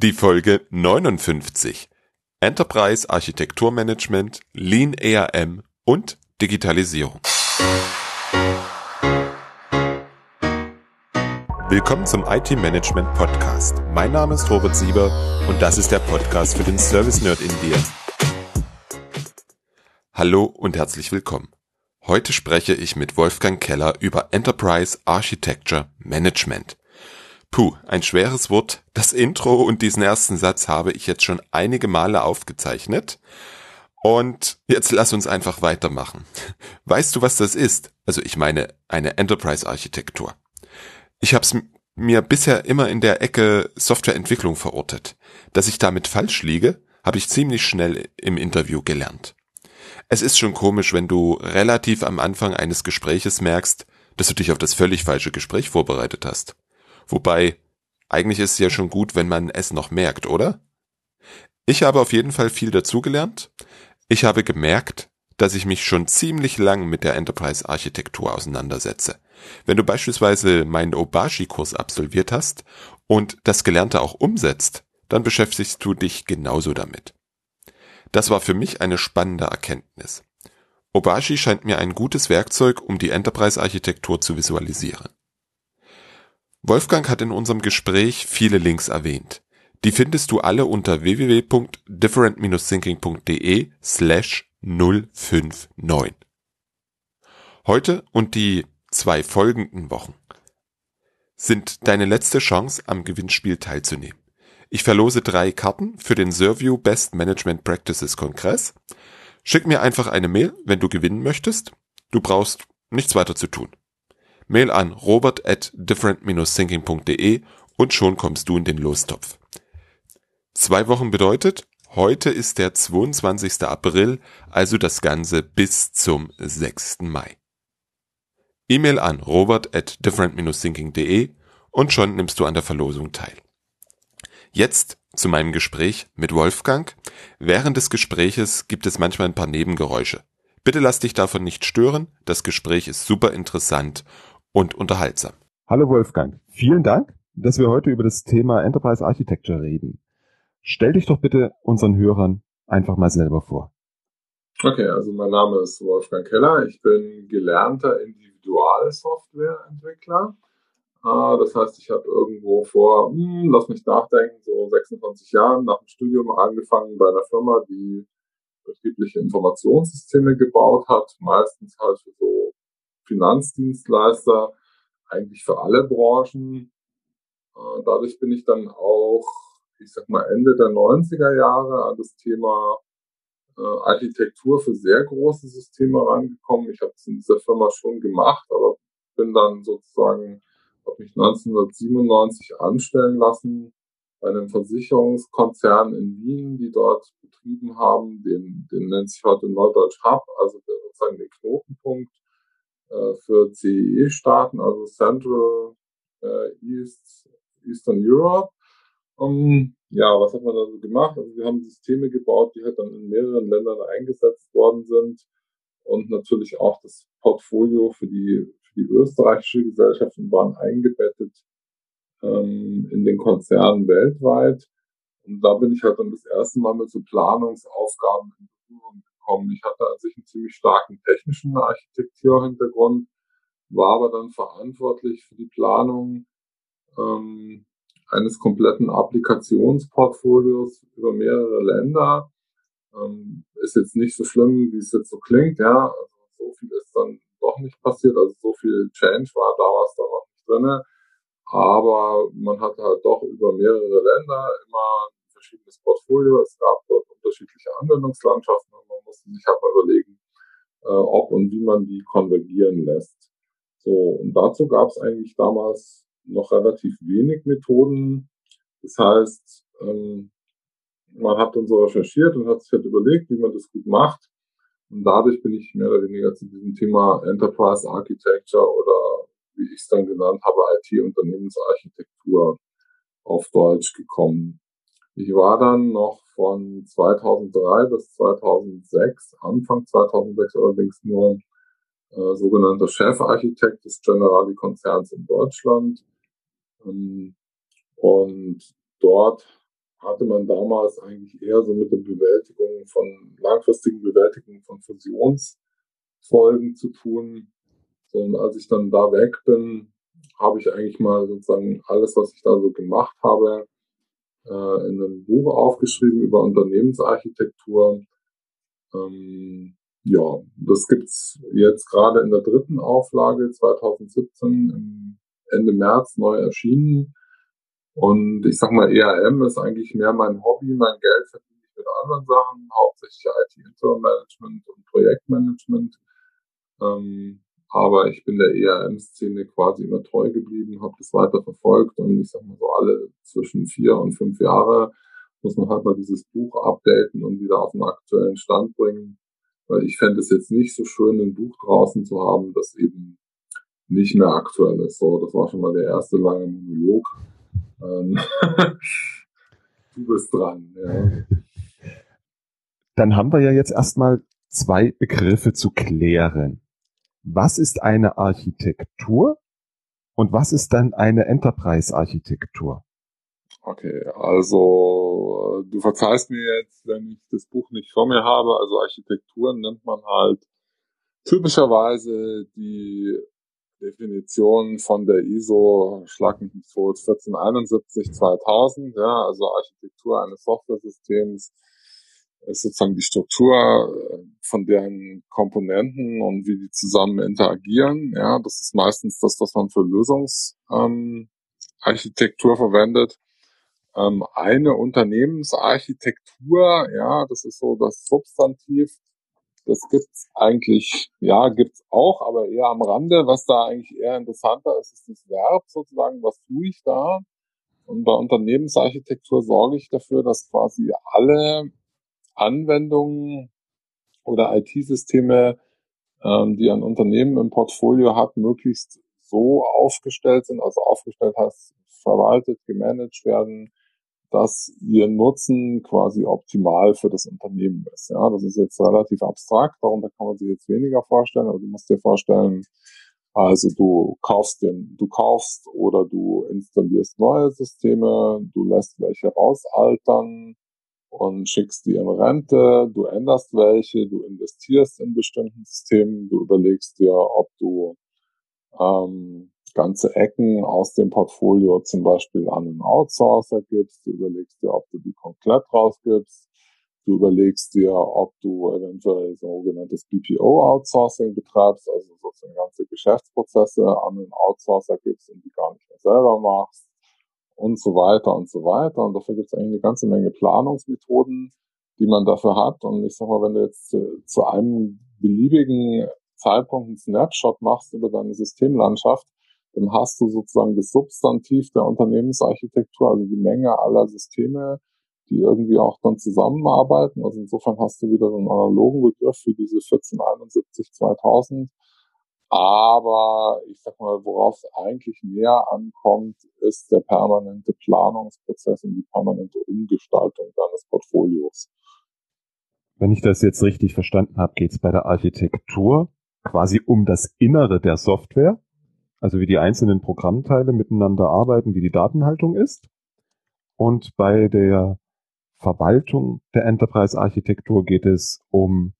Die Folge 59. Enterprise Architekturmanagement, Lean ERM und Digitalisierung. Willkommen zum IT Management Podcast. Mein Name ist Robert Sieber und das ist der Podcast für den Service Nerd in dir. Hallo und herzlich willkommen. Heute spreche ich mit Wolfgang Keller über Enterprise Architecture Management. Puh, ein schweres Wort. Das Intro und diesen ersten Satz habe ich jetzt schon einige Male aufgezeichnet. Und jetzt lass uns einfach weitermachen. Weißt du, was das ist? Also ich meine eine Enterprise-Architektur. Ich habe es mir bisher immer in der Ecke Softwareentwicklung verortet. Dass ich damit falsch liege, habe ich ziemlich schnell im Interview gelernt. Es ist schon komisch, wenn du relativ am Anfang eines Gespräches merkst, dass du dich auf das völlig falsche Gespräch vorbereitet hast. Wobei, eigentlich ist es ja schon gut, wenn man es noch merkt, oder? Ich habe auf jeden Fall viel dazugelernt. Ich habe gemerkt, dass ich mich schon ziemlich lang mit der Enterprise-Architektur auseinandersetze. Wenn du beispielsweise meinen Obashi-Kurs absolviert hast und das Gelernte auch umsetzt, dann beschäftigst du dich genauso damit. Das war für mich eine spannende Erkenntnis. Obashi scheint mir ein gutes Werkzeug, um die Enterprise-Architektur zu visualisieren. Wolfgang hat in unserem Gespräch viele Links erwähnt. Die findest du alle unter www.different-thinking.de slash 059. Heute und die zwei folgenden Wochen sind deine letzte Chance, am Gewinnspiel teilzunehmen. Ich verlose drei Karten für den Servio Best Management Practices Kongress. Schick mir einfach eine Mail, wenn du gewinnen möchtest. Du brauchst nichts weiter zu tun. Mail an robert at different-thinking.de und schon kommst du in den Lostopf. Zwei Wochen bedeutet, heute ist der 22. April, also das Ganze bis zum 6. Mai. E-Mail an robert at different-thinking.de und schon nimmst du an der Verlosung teil. Jetzt zu meinem Gespräch mit Wolfgang. Während des Gespräches gibt es manchmal ein paar Nebengeräusche. Bitte lass dich davon nicht stören, das Gespräch ist super interessant und unterhaltsam. Hallo Wolfgang, vielen Dank, dass wir heute über das Thema Enterprise Architecture reden. Stell dich doch bitte unseren Hörern einfach mal selber vor. Okay, also mein Name ist Wolfgang Keller. Ich bin gelernter Individualsoftwareentwickler. Ah, das heißt, ich habe irgendwo vor, hm, lass mich nachdenken, so 26 Jahren nach dem Studium angefangen bei einer Firma, die betriebliche Informationssysteme gebaut hat, meistens halt für so Finanzdienstleister, eigentlich für alle Branchen. Äh, dadurch bin ich dann auch, ich sag mal, Ende der 90er Jahre an das Thema äh, Architektur für sehr große Systeme rangekommen. Ich habe es in dieser Firma schon gemacht, aber bin dann sozusagen, habe mich 1997 anstellen lassen bei einem Versicherungskonzern in Wien, die dort betrieben haben. Den, den nennt sich heute Neudeutsch Hub, also sozusagen den Knotenpunkt äh, für CEE-Staaten, also Central äh, East, Eastern Europe. Um, ja, was hat man da so gemacht? Also wir haben Systeme gebaut, die halt dann in mehreren Ländern eingesetzt worden sind und natürlich auch das Portfolio für die, für die österreichische Gesellschaften waren eingebettet ähm, in den Konzernen weltweit. Und da bin ich halt dann das erste Mal mit so Planungsaufgaben in Berührung gekommen. Ich hatte an sich einen ziemlich starken technischen Architekturhintergrund, war aber dann verantwortlich für die Planung ähm, eines kompletten Applikationsportfolios über mehrere Länder. Ähm, ist jetzt nicht so schlimm, wie es jetzt so klingt, ja. Also so viel ist dann doch nicht passiert. Also so viel Change war damals da noch nicht drinne. Aber man hatte halt doch über mehrere Länder immer verschiedenes Portfolio. Es gab dort unterschiedliche Anwendungslandschaften und man musste sich halt mal überlegen, äh, ob und wie man die konvergieren lässt. So, und dazu gab es eigentlich damals noch relativ wenig Methoden. Das heißt, ähm, man hat dann so recherchiert und hat sich halt überlegt, wie man das gut macht. Und dadurch bin ich mehr oder weniger zu diesem Thema Enterprise Architecture oder wie ich es dann genannt habe, IT-Unternehmensarchitektur auf Deutsch gekommen. Ich war dann noch von 2003 bis 2006, Anfang 2006 allerdings nur äh, sogenannter Chefarchitekt des Generali-Konzerns in Deutschland. Ähm, und dort hatte man damals eigentlich eher so mit der Bewältigung von langfristigen Bewältigung von Fusionsfolgen zu tun. Und als ich dann da weg bin, habe ich eigentlich mal sozusagen alles, was ich da so gemacht habe, äh, in einem Buch aufgeschrieben über Unternehmensarchitektur. Ähm, ja, das gibt's jetzt gerade in der dritten Auflage 2017 Ende März neu erschienen. Und ich sag mal, ERM ist eigentlich mehr mein Hobby, mein Geld verdiene ich mit anderen Sachen, hauptsächlich IT-Interim-Management und Projektmanagement. Ähm, aber ich bin der ERM-Szene quasi immer treu geblieben, habe das weiter verfolgt und ich sag mal so alle zwischen vier und fünf Jahre muss man halt mal dieses Buch updaten und wieder auf den aktuellen Stand bringen. Weil ich fände es jetzt nicht so schön, ein Buch draußen zu haben, das eben nicht mehr aktuell ist. So, das war schon mal der erste lange Monolog. Ähm, du bist dran. Ja. Dann haben wir ja jetzt erstmal zwei Begriffe zu klären. Was ist eine Architektur und was ist dann eine Enterprise-Architektur? Okay, also du verzeihst mir jetzt, wenn ich das Buch nicht vor mir habe. Also Architekturen nennt man halt typischerweise die Definition von der ISO, schlag mich nicht tot, 1471 2000, ja, also Architektur eines Software-Systems ist sozusagen die Struktur äh, von deren Komponenten und wie die zusammen interagieren. Ja, das ist meistens das, was man für Lösungsarchitektur ähm, verwendet. Ähm, eine Unternehmensarchitektur, ja, das ist so das Substantiv, das gibt's eigentlich, ja, gibt's auch, aber eher am Rande. Was da eigentlich eher interessanter ist, ist das Verb sozusagen, was tue ich da? Und bei Unternehmensarchitektur sorge ich dafür, dass quasi alle Anwendungen oder IT-Systeme, ähm, die ein Unternehmen im Portfolio hat, möglichst so aufgestellt sind, also aufgestellt heißt verwaltet, gemanagt werden, dass ihr Nutzen quasi optimal für das Unternehmen ist. Ja, das ist jetzt relativ abstrakt, darunter kann man sich jetzt weniger vorstellen, aber du musst dir vorstellen, also du kaufst den, du kaufst oder du installierst neue Systeme, du lässt welche rausaltern und schickst die in Rente, du änderst welche, du investierst in bestimmten Systemen, du überlegst dir, ob du ähm, ganze Ecken aus dem Portfolio zum Beispiel an einen Outsourcer gibst. Du überlegst dir, ob du die komplett rausgibst. Du überlegst dir, ob du eventuell sogenanntes BPO-Outsourcing betreibst, also sozusagen ganze Geschäftsprozesse an einen Outsourcer gibst und die gar nicht mehr selber machst und so weiter und so weiter. Und dafür gibt es eigentlich eine ganze Menge Planungsmethoden, die man dafür hat. Und ich sag mal, wenn du jetzt zu einem beliebigen Zeitpunkt einen Snapshot machst über deine Systemlandschaft, dann hast du sozusagen das Substantiv der Unternehmensarchitektur, also die Menge aller Systeme, die irgendwie auch dann zusammenarbeiten. Also insofern hast du wieder so einen analogen Begriff für diese 1471 2000. Aber ich sag mal, worauf es eigentlich mehr ankommt, ist der permanente Planungsprozess und die permanente Umgestaltung deines Portfolios. Wenn ich das jetzt richtig verstanden habe, geht es bei der Architektur quasi um das Innere der Software also wie die einzelnen Programmteile miteinander arbeiten, wie die Datenhaltung ist. Und bei der Verwaltung der Enterprise-Architektur geht es um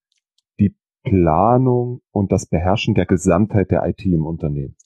Planung und das Beherrschen der Gesamtheit der IT im Unternehmen.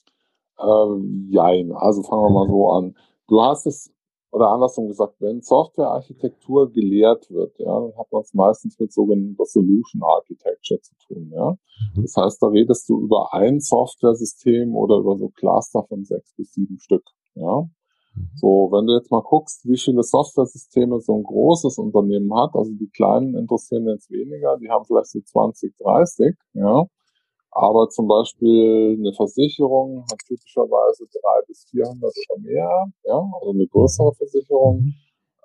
Ähm, jein, also fangen wir mal so an. Du hast es oder andersrum gesagt, wenn Softwarearchitektur gelehrt wird, ja, dann hat man es meistens mit sogenannter Solution Architecture zu tun, ja. Mhm. Das heißt, da redest du über ein Softwaresystem oder über so Cluster von sechs bis sieben Stück, ja. Mhm. So, wenn du jetzt mal guckst, wie viele Softwaresysteme so ein großes Unternehmen hat, also die kleinen interessieren jetzt weniger, die haben vielleicht so 20, 30, ja. Aber zum Beispiel eine Versicherung hat typischerweise drei bis 400 oder mehr, ja, also eine größere Versicherung. Mhm.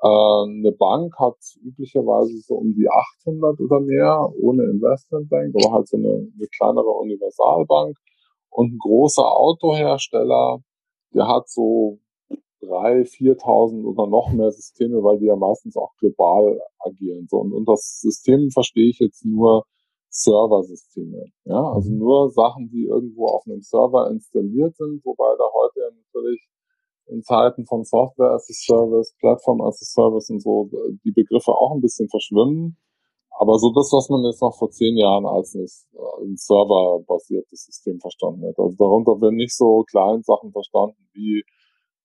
Äh, eine Bank hat üblicherweise so um die 800 oder mehr, ohne Investmentbank, aber halt so eine, eine kleinere Universalbank. Und ein großer Autohersteller, der hat so drei, 4.000 oder noch mehr Systeme, weil die ja meistens auch global agieren. So, und, und das System verstehe ich jetzt nur Serversysteme. Ja, also mhm. nur Sachen, die irgendwo auf einem Server installiert sind, wobei da heute ja natürlich in Zeiten von Software as a Service, Platform as a Service und so, die Begriffe auch ein bisschen verschwimmen. Aber so das, was man jetzt noch vor zehn Jahren als ein, ein serverbasiertes System verstanden hat. Also darunter werden nicht so kleine Sachen verstanden wie,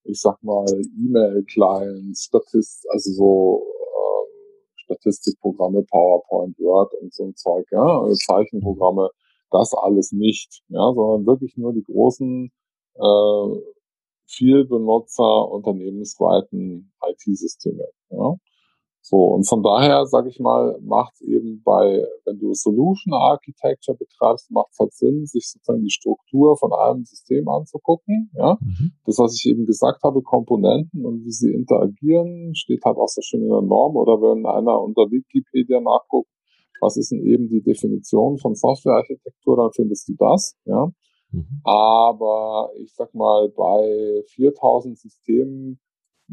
ich sag mal, E-Mail-Clients, Statist, also so ähm, Statistikprogramme, PowerPoint, Word und so ein Zeug, ja, Zeichenprogramme, das alles nicht, ja, sondern wirklich nur die großen äh, viel Benutzer unternehmensweiten IT-Systeme. Ja? So, und von daher, sage ich mal, macht es eben bei, wenn du Solution Architecture betreibst, macht es halt Sinn, sich sozusagen die Struktur von einem System anzugucken. Ja? Mhm. Das, was ich eben gesagt habe, Komponenten und wie sie interagieren, steht halt auch so schön in der Norm. Oder wenn einer unter Wikipedia nachguckt, was ist denn eben die Definition von Softwarearchitektur, dann findest du das. Ja? Mhm. Aber ich sag mal, bei 4000 Systemen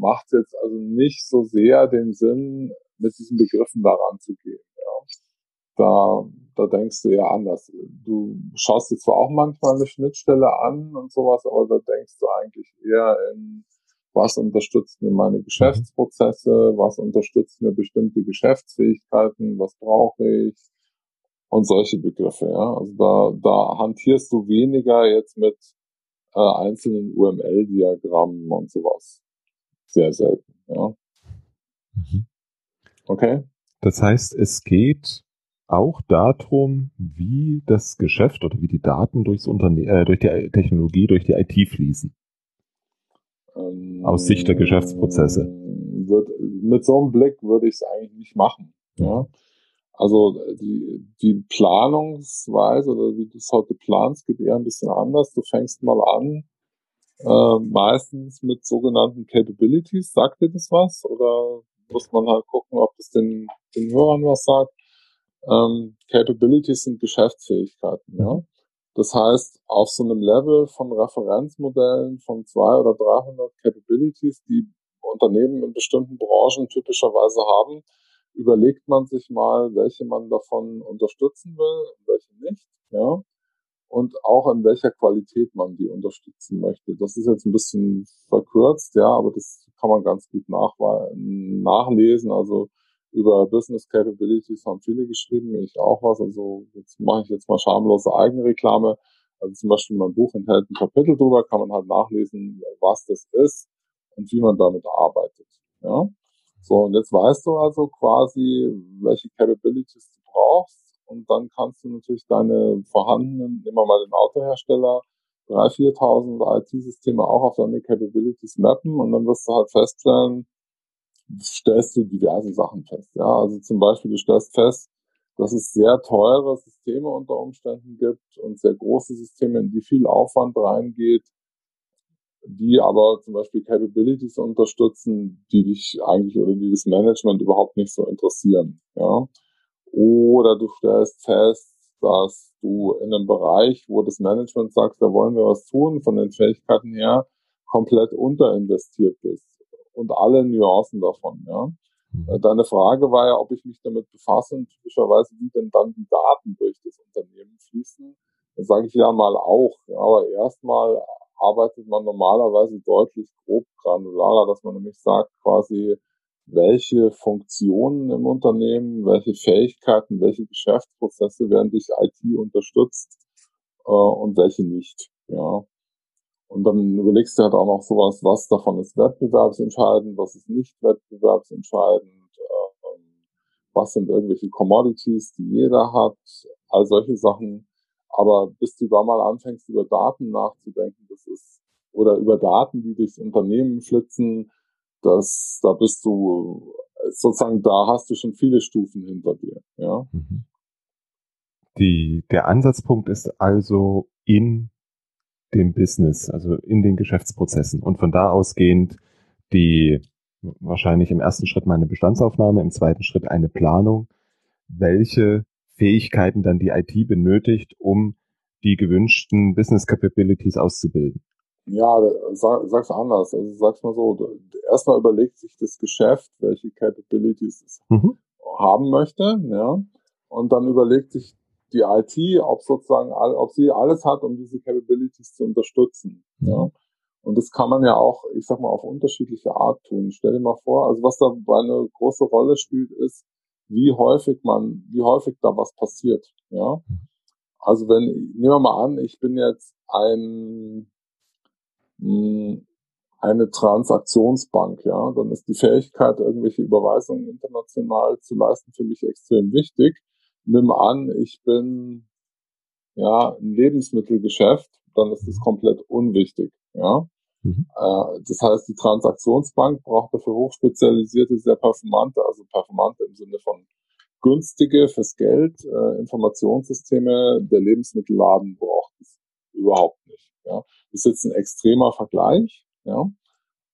macht jetzt also nicht so sehr den Sinn, mit diesen Begriffen daran zu gehen. Ja. Da, da denkst du ja anders. Du schaust dir zwar auch manchmal eine Schnittstelle an und sowas, aber da denkst du eigentlich eher in, was unterstützt mir meine mhm. Geschäftsprozesse, was unterstützt mir bestimmte Geschäftsfähigkeiten, was brauche ich, und solche Begriffe. Ja? Also da, da hantierst du weniger jetzt mit äh, einzelnen UML-Diagrammen und sowas. Sehr selten. Ja. Mhm. Okay. Das heißt, es geht auch darum, wie das Geschäft oder wie die Daten durchs Unterne äh, durch die Technologie, durch die IT fließen. Ähm, Aus Sicht der Geschäftsprozesse. Wird, mit so einem Blick würde ich es eigentlich nicht machen. Ja. Also die, die Planungsweise oder wie du es heute planst, geht eher ein bisschen anders. Du fängst mal an, äh, meistens mit sogenannten Capabilities. Sagt dir das was? Oder muss man halt gucken, ob das den, den Hörern was sagt? Ähm, Capabilities sind Geschäftsfähigkeiten, ja. Das heißt, auf so einem Level von Referenzmodellen von zwei oder 300 Capabilities, die Unternehmen in bestimmten Branchen typischerweise haben, überlegt man sich mal, welche man davon unterstützen will und welche nicht, ja. Und auch in welcher Qualität man die unterstützen möchte. Das ist jetzt ein bisschen verkürzt, ja, aber das kann man ganz gut nachlesen. Also über Business Capabilities haben viele geschrieben, ich auch was. Also jetzt mache ich jetzt mal schamlose Eigenreklame. Also zum Beispiel mein Buch enthält ein Kapitel drüber, kann man halt nachlesen, was das ist und wie man damit arbeitet. Ja. So, und jetzt weißt du also quasi, welche Capabilities du brauchst. Und dann kannst du natürlich deine vorhandenen, nehmen wir mal den Autohersteller, 3.000, 4.000 IT-Systeme auch auf deine Capabilities mappen und dann wirst du halt feststellen, stellst du diverse Sachen fest. Ja, also zum Beispiel, du stellst fest, dass es sehr teure Systeme unter Umständen gibt und sehr große Systeme, in die viel Aufwand reingeht, die aber zum Beispiel Capabilities unterstützen, die dich eigentlich oder die das Management überhaupt nicht so interessieren. Ja? Oder du stellst fest, dass du in einem Bereich, wo das Management sagt, da wollen wir was tun, von den Fähigkeiten her, komplett unterinvestiert bist. Und alle Nuancen davon, ja. Mhm. Deine Frage war ja, ob ich mich damit befasse und typischerweise, wie denn dann die Daten durch das Unternehmen fließen. Da sage ich ja mal auch. Aber erstmal arbeitet man normalerweise deutlich grob granularer, dass man nämlich sagt quasi, welche Funktionen im Unternehmen, welche Fähigkeiten, welche Geschäftsprozesse werden durch IT unterstützt äh, und welche nicht. Ja. Und dann überlegst du halt auch noch sowas, was davon ist wettbewerbsentscheidend, was ist nicht wettbewerbsentscheidend, äh, was sind irgendwelche Commodities, die jeder hat, all solche Sachen aber bis du da mal anfängst, über Daten nachzudenken, das ist, oder über Daten, die durchs Unternehmen flitzen, das, da bist du, sozusagen, da hast du schon viele Stufen hinter dir, ja. Mhm. Die, der Ansatzpunkt ist also in dem Business, also in den Geschäftsprozessen und von da ausgehend die wahrscheinlich im ersten Schritt mal eine Bestandsaufnahme, im zweiten Schritt eine Planung, welche Fähigkeiten dann die IT benötigt, um die gewünschten Business Capabilities auszubilden? Ja, sag, sag's anders. Also sag's mal so, erstmal überlegt sich das Geschäft, welche Capabilities es mhm. haben möchte, ja. Und dann überlegt sich die IT, ob sozusagen, ob sie alles hat, um diese Capabilities zu unterstützen, mhm. ja. Und das kann man ja auch, ich sag mal, auf unterschiedliche Art tun. Stell dir mal vor, also was dabei eine große Rolle spielt, ist, wie häufig man, wie häufig da was passiert, ja. Also wenn, nehmen wir mal an, ich bin jetzt ein, eine Transaktionsbank, ja, dann ist die Fähigkeit, irgendwelche Überweisungen international zu leisten, für mich extrem wichtig. Nimm an, ich bin ja ein Lebensmittelgeschäft, dann ist das komplett unwichtig, ja. Mhm. Äh, das heißt, die Transaktionsbank braucht dafür hochspezialisierte, sehr performante, also performante im Sinne von günstige fürs Geld äh, Informationssysteme. Der Lebensmittelladen braucht es überhaupt nicht. Ja. Das ist jetzt ein extremer Vergleich, ja.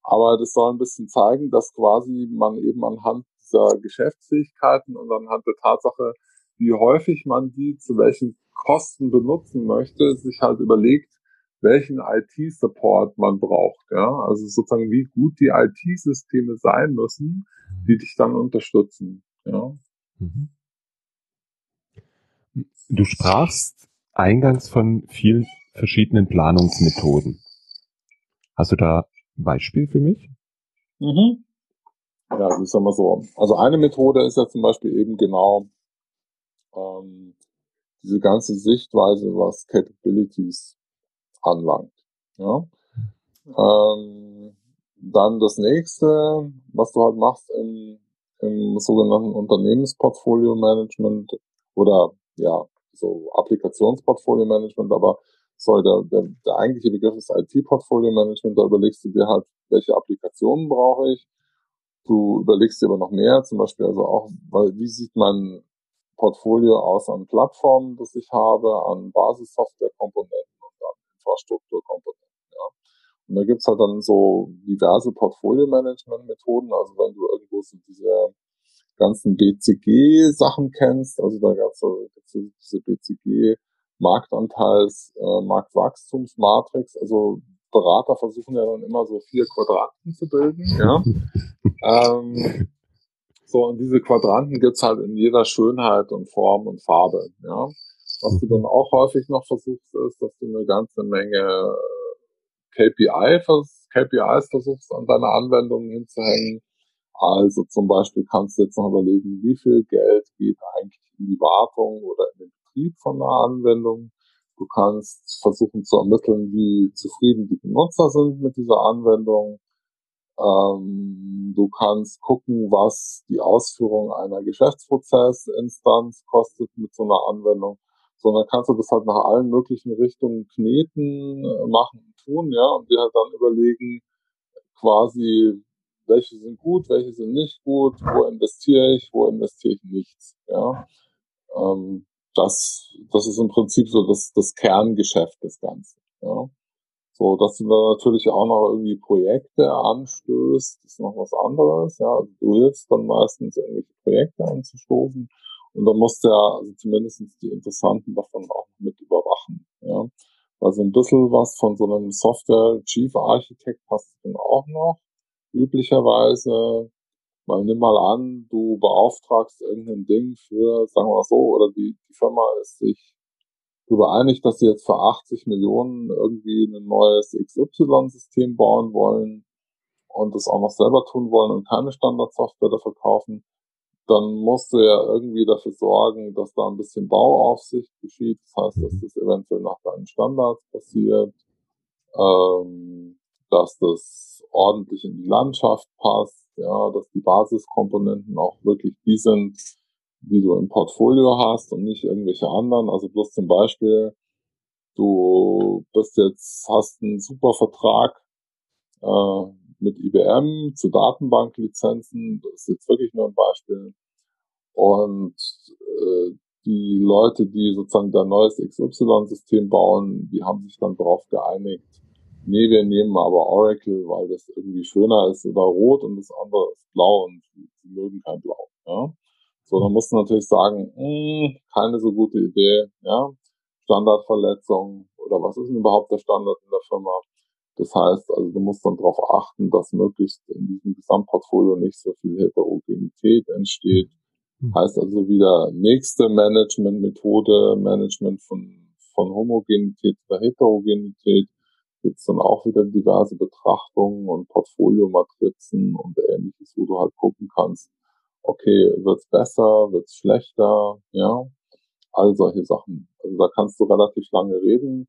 Aber das soll ein bisschen zeigen, dass quasi man eben anhand dieser Geschäftsfähigkeiten und anhand der Tatsache, wie häufig man die zu welchen Kosten benutzen möchte, sich halt überlegt, welchen IT-Support man braucht. Ja? Also sozusagen, wie gut die IT-Systeme sein müssen, die dich dann unterstützen. Ja? Mhm. Du sprachst eingangs von vielen verschiedenen Planungsmethoden. Hast du da ein Beispiel für mich? Mhm. Ja, also ich sag mal so. Also eine Methode ist ja zum Beispiel eben genau ähm, diese ganze Sichtweise, was Capabilities anlangt. Ja. Ähm, dann das nächste, was du halt machst im, im sogenannten Unternehmensportfolio Management oder ja, so Applikationsportfolio Management, aber soll der, der, der eigentliche Begriff ist IT-Portfolio Management, da überlegst du dir halt, welche Applikationen brauche ich. Du überlegst dir aber noch mehr, zum Beispiel also auch, weil wie sieht mein Portfolio aus an Plattformen, das ich habe, an Basissoftwarekomponenten und an Infrastrukturkomponenten. Ja. Und da gibt's halt dann so diverse Portfolio-Management-Methoden. Also wenn du irgendwo so diese ganzen BCG-Sachen kennst, also da gab's so diese BCG Marktanteils, äh, Marktwachstumsmatrix, also Berater versuchen ja dann immer so vier Quadranten zu bilden, ja. ähm, so, und diese Quadranten gibt's halt in jeder Schönheit und Form und Farbe, ja. Was du dann auch häufig noch versuchst, ist, dass du eine ganze Menge äh, KPI, KPIs versuchst, an deine Anwendungen hinzuhängen. Also zum Beispiel kannst du jetzt noch überlegen, wie viel Geld geht eigentlich in die Wartung oder in den Betrieb von einer Anwendung. Du kannst versuchen zu ermitteln, wie zufrieden die Benutzer sind mit dieser Anwendung. Ähm, du kannst gucken, was die Ausführung einer Geschäftsprozessinstanz kostet mit so einer Anwendung. So, dann kannst du das halt nach allen möglichen Richtungen kneten, äh, machen und tun, ja, und dir halt dann überlegen, quasi, welche sind gut, welche sind nicht gut, wo investiere ich, wo investiere ich nichts, ja. Ähm, das, das ist im Prinzip so das, das Kerngeschäft des Ganzen, ja. So, dass du dann natürlich auch noch irgendwie Projekte anstößt, ist noch was anderes. Ja, also du hilfst dann meistens irgendwelche Projekte anzustoßen und dann musst du ja also zumindest die Interessanten davon auch mit überwachen. Ja, also ein bisschen was von so einem Software Chief Architect du dann auch noch üblicherweise. Weil nimm mal an, du beauftragst irgendein Ding für, sagen wir mal so, oder die, die Firma ist sich darüber einig, dass sie jetzt für 80 Millionen irgendwie ein neues XY-System bauen wollen und das auch noch selber tun wollen und keine Standardsoftware dafür kaufen, dann musst du ja irgendwie dafür sorgen, dass da ein bisschen Bauaufsicht geschieht. Das heißt, dass mhm. das eventuell nach deinen Standards passiert, ähm, dass das ordentlich in die Landschaft passt, ja, dass die Basiskomponenten auch wirklich die sind, die du im Portfolio hast und nicht irgendwelche anderen. Also bloß zum Beispiel, du bist jetzt, hast einen super Vertrag äh, mit IBM zu Datenbanklizenzen, das ist jetzt wirklich nur ein Beispiel. Und äh, die Leute, die sozusagen dein neues XY-System bauen, die haben sich dann darauf geeinigt, nee, wir nehmen aber Oracle, weil das irgendwie schöner ist oder rot und das andere ist blau und sie mögen kein Blau. Ja? So, dann musst du natürlich sagen, mh, hm, keine so gute Idee, ja. Standardverletzung oder was ist denn überhaupt der Standard in der Firma? Das heißt, also du musst dann darauf achten, dass möglichst in diesem Gesamtportfolio nicht so viel Heterogenität entsteht. Mhm. Heißt also wieder nächste Management-Methode, Management von, von Homogenität oder Heterogenität. Gibt es dann auch wieder diverse Betrachtungen und Portfoliomatrizen und ähnliches, wo du halt gucken kannst, okay, wird's besser, wird's schlechter, ja, all solche Sachen. Also da kannst du relativ lange reden.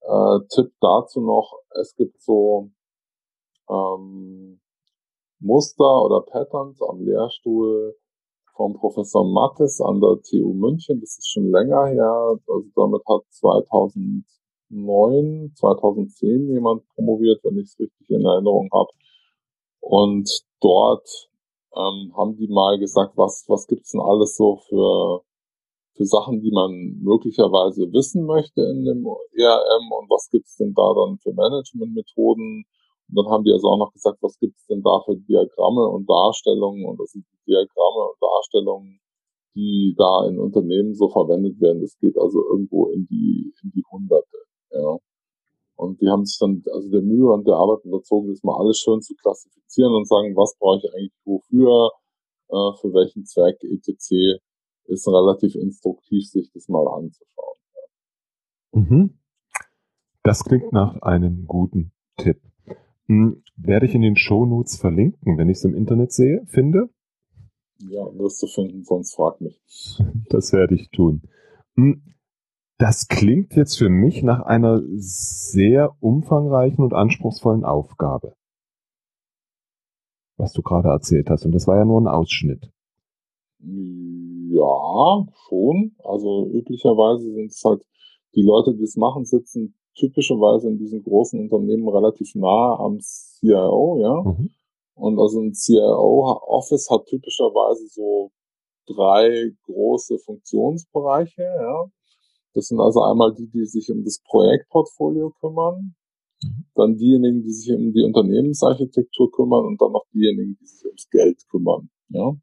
Äh, Tipp dazu noch, es gibt so ähm, Muster oder Patterns am Lehrstuhl vom Professor Mattes an der TU München. Das ist schon länger her. Also damit hat 2009, 2010 jemand promoviert, wenn ich es richtig in Erinnerung habe. Und dort ähm, haben die mal gesagt, was, was gibt's denn alles so für, für Sachen, die man möglicherweise wissen möchte in dem ERM und was gibt's denn da dann für Managementmethoden. Und dann haben die also auch noch gesagt, was gibt's denn da für Diagramme und Darstellungen und das sind die Diagramme und Darstellungen, die da in Unternehmen so verwendet werden. Das geht also irgendwo in die, in die Hunderte, ja. Und die haben sich dann, also der Mühe und der Arbeit unterzogen, das mal alles schön zu klassifizieren und sagen, was brauche ich eigentlich wofür, äh, für welchen Zweck, etc. Ist relativ instruktiv, sich das mal anzuschauen. Mhm. Das klingt nach einem guten Tipp. Hm, werde ich in den Shownotes verlinken, wenn ich es im Internet sehe, finde? Ja, wirst du finden, sonst frag mich. Das werde ich tun. Hm, das klingt jetzt für mich nach einer sehr umfangreichen und anspruchsvollen Aufgabe. Was du gerade erzählt hast. Und das war ja nur ein Ausschnitt. Ja, schon. Also üblicherweise sind es halt, die Leute, die es machen, sitzen typischerweise in diesen großen Unternehmen relativ nah am CIO, ja. Mhm. Und also ein CIO-Office hat typischerweise so drei große Funktionsbereiche, ja. Das sind also einmal die, die sich um das Projektportfolio kümmern, mhm. dann diejenigen, die sich um die Unternehmensarchitektur kümmern und dann noch diejenigen, die sich ums Geld kümmern. Ja.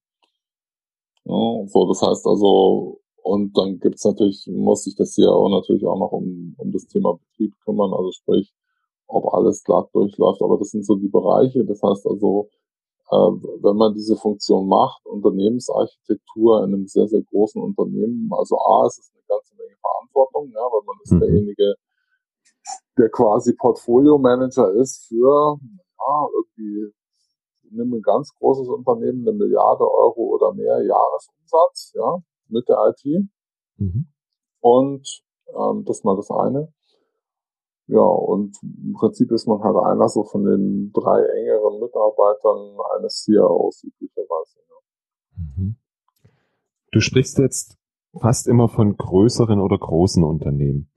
ja so, das heißt also, und dann gibt's natürlich, muss sich das CIO natürlich auch noch um, um das Thema Betrieb kümmern, also sprich, ob alles glatt durchläuft. Aber das sind so die Bereiche. Das heißt also, wenn man diese Funktion macht, Unternehmensarchitektur in einem sehr, sehr großen Unternehmen, also A, es ist eine ganze Menge Verantwortung, ja, weil man ist mhm. derjenige, der quasi Portfolio-Manager ist für, ja, irgendwie, nimm ein ganz großes Unternehmen, eine Milliarde Euro oder mehr Jahresumsatz, ja, mit der IT. Mhm. Und ähm, das ist mal das eine. Ja, und im Prinzip ist man halt einer so von den drei engeren Mitarbeitern eines CIOs üblicherweise. Ja. Mhm. Du sprichst jetzt fast immer von größeren oder großen Unternehmen.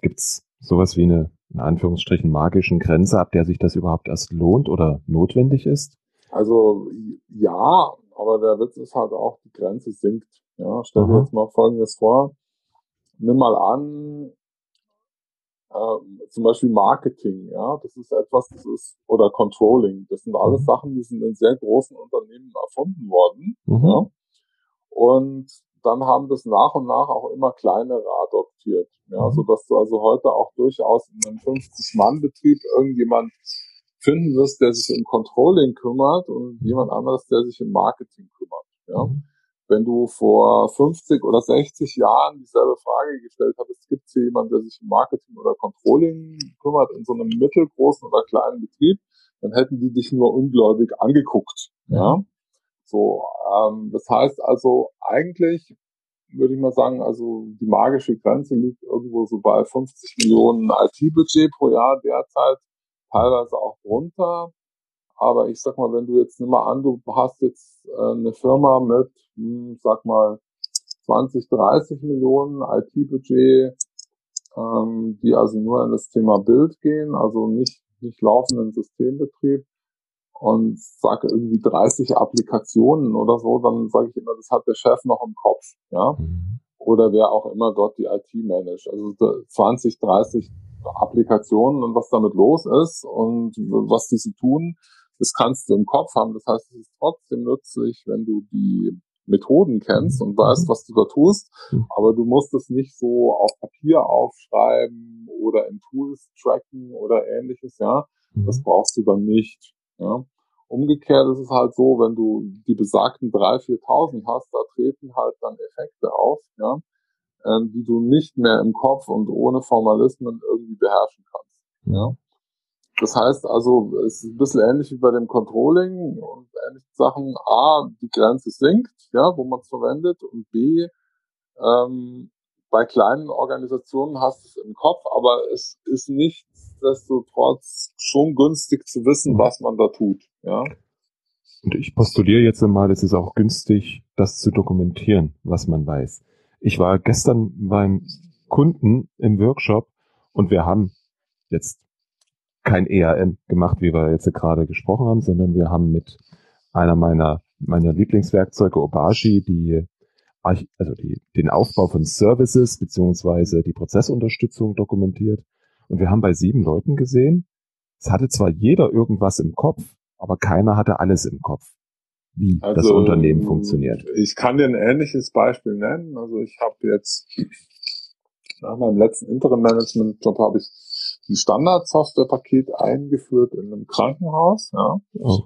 Gibt's sowas wie eine, in Anführungsstrichen, magischen Grenze, ab der sich das überhaupt erst lohnt oder notwendig ist? Also ja, aber der Witz ist halt auch, die Grenze sinkt. Ja, stell dir jetzt mal Folgendes vor. Nimm mal an, äh, zum Beispiel Marketing, ja, das ist etwas, das ist, oder Controlling, das sind alles mhm. Sachen, die sind in sehr großen Unternehmen erfunden worden, mhm. ja, und dann haben das nach und nach auch immer kleinere adoptiert, ja, mhm. so dass du also heute auch durchaus in einem 50-Mann-Betrieb irgendjemand finden wirst, der sich um Controlling kümmert und jemand anderes, der sich um Marketing kümmert, ja. Wenn du vor 50 oder 60 Jahren dieselbe Frage gestellt hattest, gibt es hier jemanden, der sich um Marketing oder Controlling kümmert in so einem mittelgroßen oder kleinen Betrieb, dann hätten die dich nur ungläubig angeguckt. Ja. So, ähm, das heißt also eigentlich würde ich mal sagen, also die magische Grenze liegt irgendwo so bei 50 Millionen IT-Budget pro Jahr derzeit, teilweise auch drunter. Aber ich sag mal, wenn du jetzt nimm mal an, du hast jetzt äh, eine Firma mit, hm, sag mal, 20, 30 Millionen IT-Budget, ähm, die also nur in das Thema Bild gehen, also nicht, nicht laufenden Systembetrieb und sage irgendwie 30 Applikationen oder so, dann sage ich immer, das hat der Chef noch im Kopf, ja. Mhm. Oder wer auch immer dort die IT managt. Also 20, 30 Applikationen und was damit los ist und was diese tun, das kannst du im Kopf haben. Das heißt, es ist trotzdem nützlich, wenn du die Methoden kennst und weißt, was du da tust, mhm. aber du musst es nicht so auf Papier aufschreiben oder in Tools tracken oder ähnliches, ja. Mhm. Das brauchst du dann nicht, ja. Umgekehrt ist es halt so, wenn du die besagten 3.000, 4.000 hast, da treten halt dann Effekte auf, ja, ähm, die du nicht mehr im Kopf und ohne Formalismen irgendwie beherrschen kannst, ja. Das heißt also, es ist ein bisschen ähnlich wie bei dem Controlling und ähnliche Sachen. A, die Grenze sinkt, ja, wo man es verwendet und B, ähm, bei kleinen Organisationen hast du es im Kopf, aber es ist nichtsdestotrotz schon günstig zu wissen, was man da tut, ja. Und ich postuliere jetzt einmal, es ist auch günstig, das zu dokumentieren, was man weiß. Ich war gestern beim Kunden im Workshop und wir haben jetzt kein ERM gemacht, wie wir jetzt gerade gesprochen haben, sondern wir haben mit einer meiner, meiner Lieblingswerkzeuge Obashi die, also die, den Aufbau von Services beziehungsweise die Prozessunterstützung dokumentiert. Und wir haben bei sieben Leuten gesehen, es hatte zwar jeder irgendwas im Kopf, aber keiner hatte alles im Kopf, wie also, das Unternehmen funktioniert. Ich kann dir ein ähnliches Beispiel nennen. Also ich habe jetzt nach meinem letzten Interim-Management-Job habe ich ein Standard-Software-Paket eingeführt in einem Krankenhaus. Ja. Oh.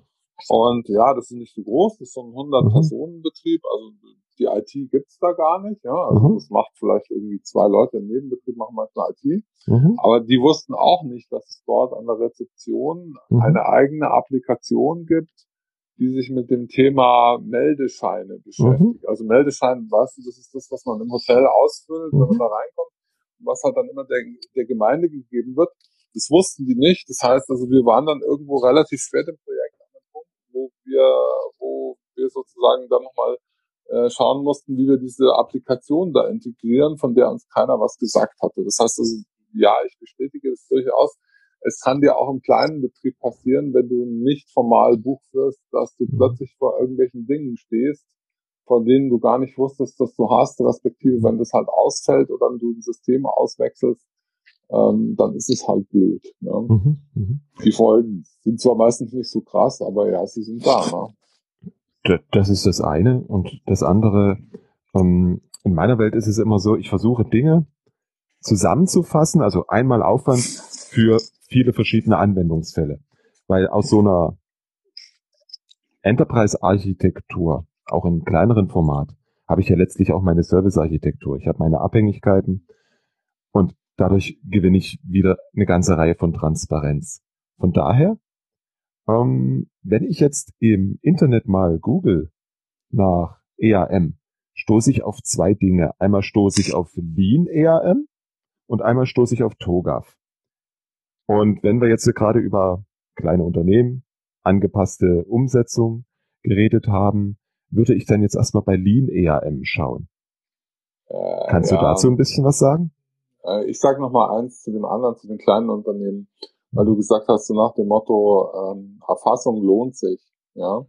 Und ja, das ist nicht so groß, das ist so ein 100-Personen-Betrieb, mhm. also die IT gibt's da gar nicht, ja. Also mhm. das macht vielleicht irgendwie zwei Leute im Nebenbetrieb, machen manchmal IT. Mhm. Aber die wussten auch nicht, dass es dort an der Rezeption mhm. eine eigene Applikation gibt, die sich mit dem Thema Meldescheine beschäftigt. Mhm. Also Meldeschein, weißt du, das ist das, was man im Hotel ausfüllt, wenn man mhm. da reinkommt was halt dann immer der, der Gemeinde gegeben wird. Das wussten die nicht. Das heißt also, wir waren dann irgendwo relativ spät im Projekt an einem Punkt, wo wir, wo wir sozusagen dann nochmal äh, schauen mussten, wie wir diese Applikation da integrieren, von der uns keiner was gesagt hatte. Das heißt also, ja, ich bestätige das durchaus. Es kann dir auch im kleinen Betrieb passieren, wenn du nicht formal Buch dass du mhm. plötzlich vor irgendwelchen Dingen stehst, von denen du gar nicht wusstest, dass du hast, respektive wenn das halt ausfällt oder du ein System auswechselst, ähm, dann ist es halt blöd. Ne? Mhm, mh. Die Folgen sind zwar meistens nicht so krass, aber ja, sie sind da. Ne? Das ist das eine. Und das andere, ähm, in meiner Welt ist es immer so, ich versuche Dinge zusammenzufassen, also einmal Aufwand für viele verschiedene Anwendungsfälle. Weil aus so einer Enterprise-Architektur auch im kleineren Format, habe ich ja letztlich auch meine Service-Architektur. Ich habe meine Abhängigkeiten und dadurch gewinne ich wieder eine ganze Reihe von Transparenz. Von daher, ähm, wenn ich jetzt im Internet mal google nach EAM, stoße ich auf zwei Dinge. Einmal stoße ich auf Lean EAM und einmal stoße ich auf TOGAF. Und wenn wir jetzt gerade über kleine Unternehmen, angepasste Umsetzung geredet haben, würde ich dann jetzt erstmal bei Lean EAM schauen. Äh, Kannst ja, du dazu ein bisschen was sagen? Äh, ich sage nochmal eins zu dem anderen, zu den kleinen Unternehmen, weil du gesagt hast, so nach dem Motto, ähm, Erfassung lohnt sich. Ja.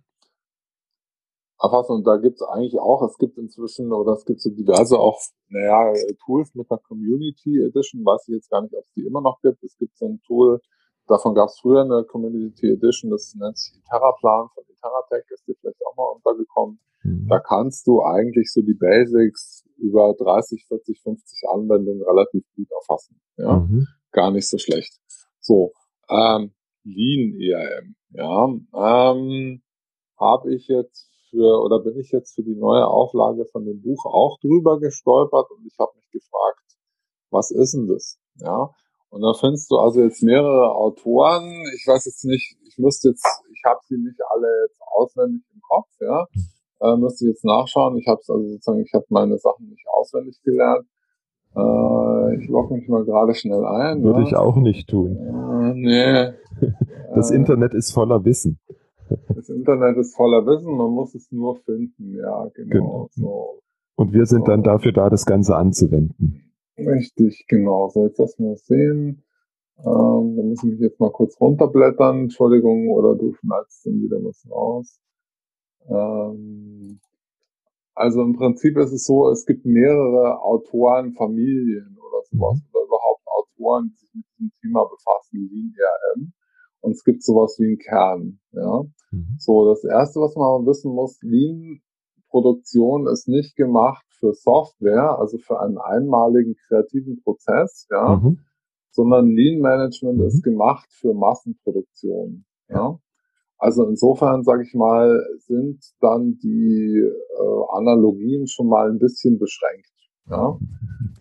Erfassung, da gibt es eigentlich auch, es gibt inzwischen, oder es gibt so diverse auch, naja, Tools mit einer Community Edition, weiß ich jetzt gar nicht, ob es die immer noch gibt. Es gibt so ein Tool, Davon gab es früher eine Community Edition, das nennt sich Terraplan von Terratech, ist dir vielleicht auch mal untergekommen. Mhm. Da kannst du eigentlich so die Basics über 30, 40, 50 Anwendungen relativ gut erfassen. Ja, mhm. gar nicht so schlecht. So, ähm, Lean ERM, ja, ähm, habe ich jetzt für oder bin ich jetzt für die neue Auflage von dem Buch auch drüber gestolpert und ich habe mich gefragt, was ist denn das? Ja, und da findest du also jetzt mehrere Autoren. Ich weiß jetzt nicht, ich müsste jetzt, ich habe sie nicht alle jetzt auswendig im Kopf, ja. Äh, müsste ich jetzt nachschauen. Ich habe also sozusagen, ich habe meine Sachen nicht auswendig gelernt. Äh, ich logge mich mal gerade schnell ein. Würde ja. ich auch nicht tun. Äh, nee. Das äh, Internet ist voller Wissen. Das Internet ist voller Wissen, man muss es nur finden, ja, genau. genau. So. Und wir sind so. dann dafür da, das Ganze anzuwenden. Richtig, genau. So, jetzt lassen wir es sehen. Ähm, dann muss ich mich jetzt mal kurz runterblättern. Entschuldigung, oder du schneidest dann wieder was raus. Ähm, also im Prinzip ist es so, es gibt mehrere Autorenfamilien oder sowas mhm. oder überhaupt Autoren, die sich mit diesem Thema befassen, wie ein ERM. Und es gibt sowas wie einen Kern. Ja. Mhm. So, das erste, was man wissen muss, Lean Produktion ist nicht gemacht für Software, also für einen einmaligen kreativen Prozess, ja, mhm. sondern Lean Management mhm. ist gemacht für Massenproduktion, ja. Also insofern, sage ich mal, sind dann die äh, Analogien schon mal ein bisschen beschränkt. Ja?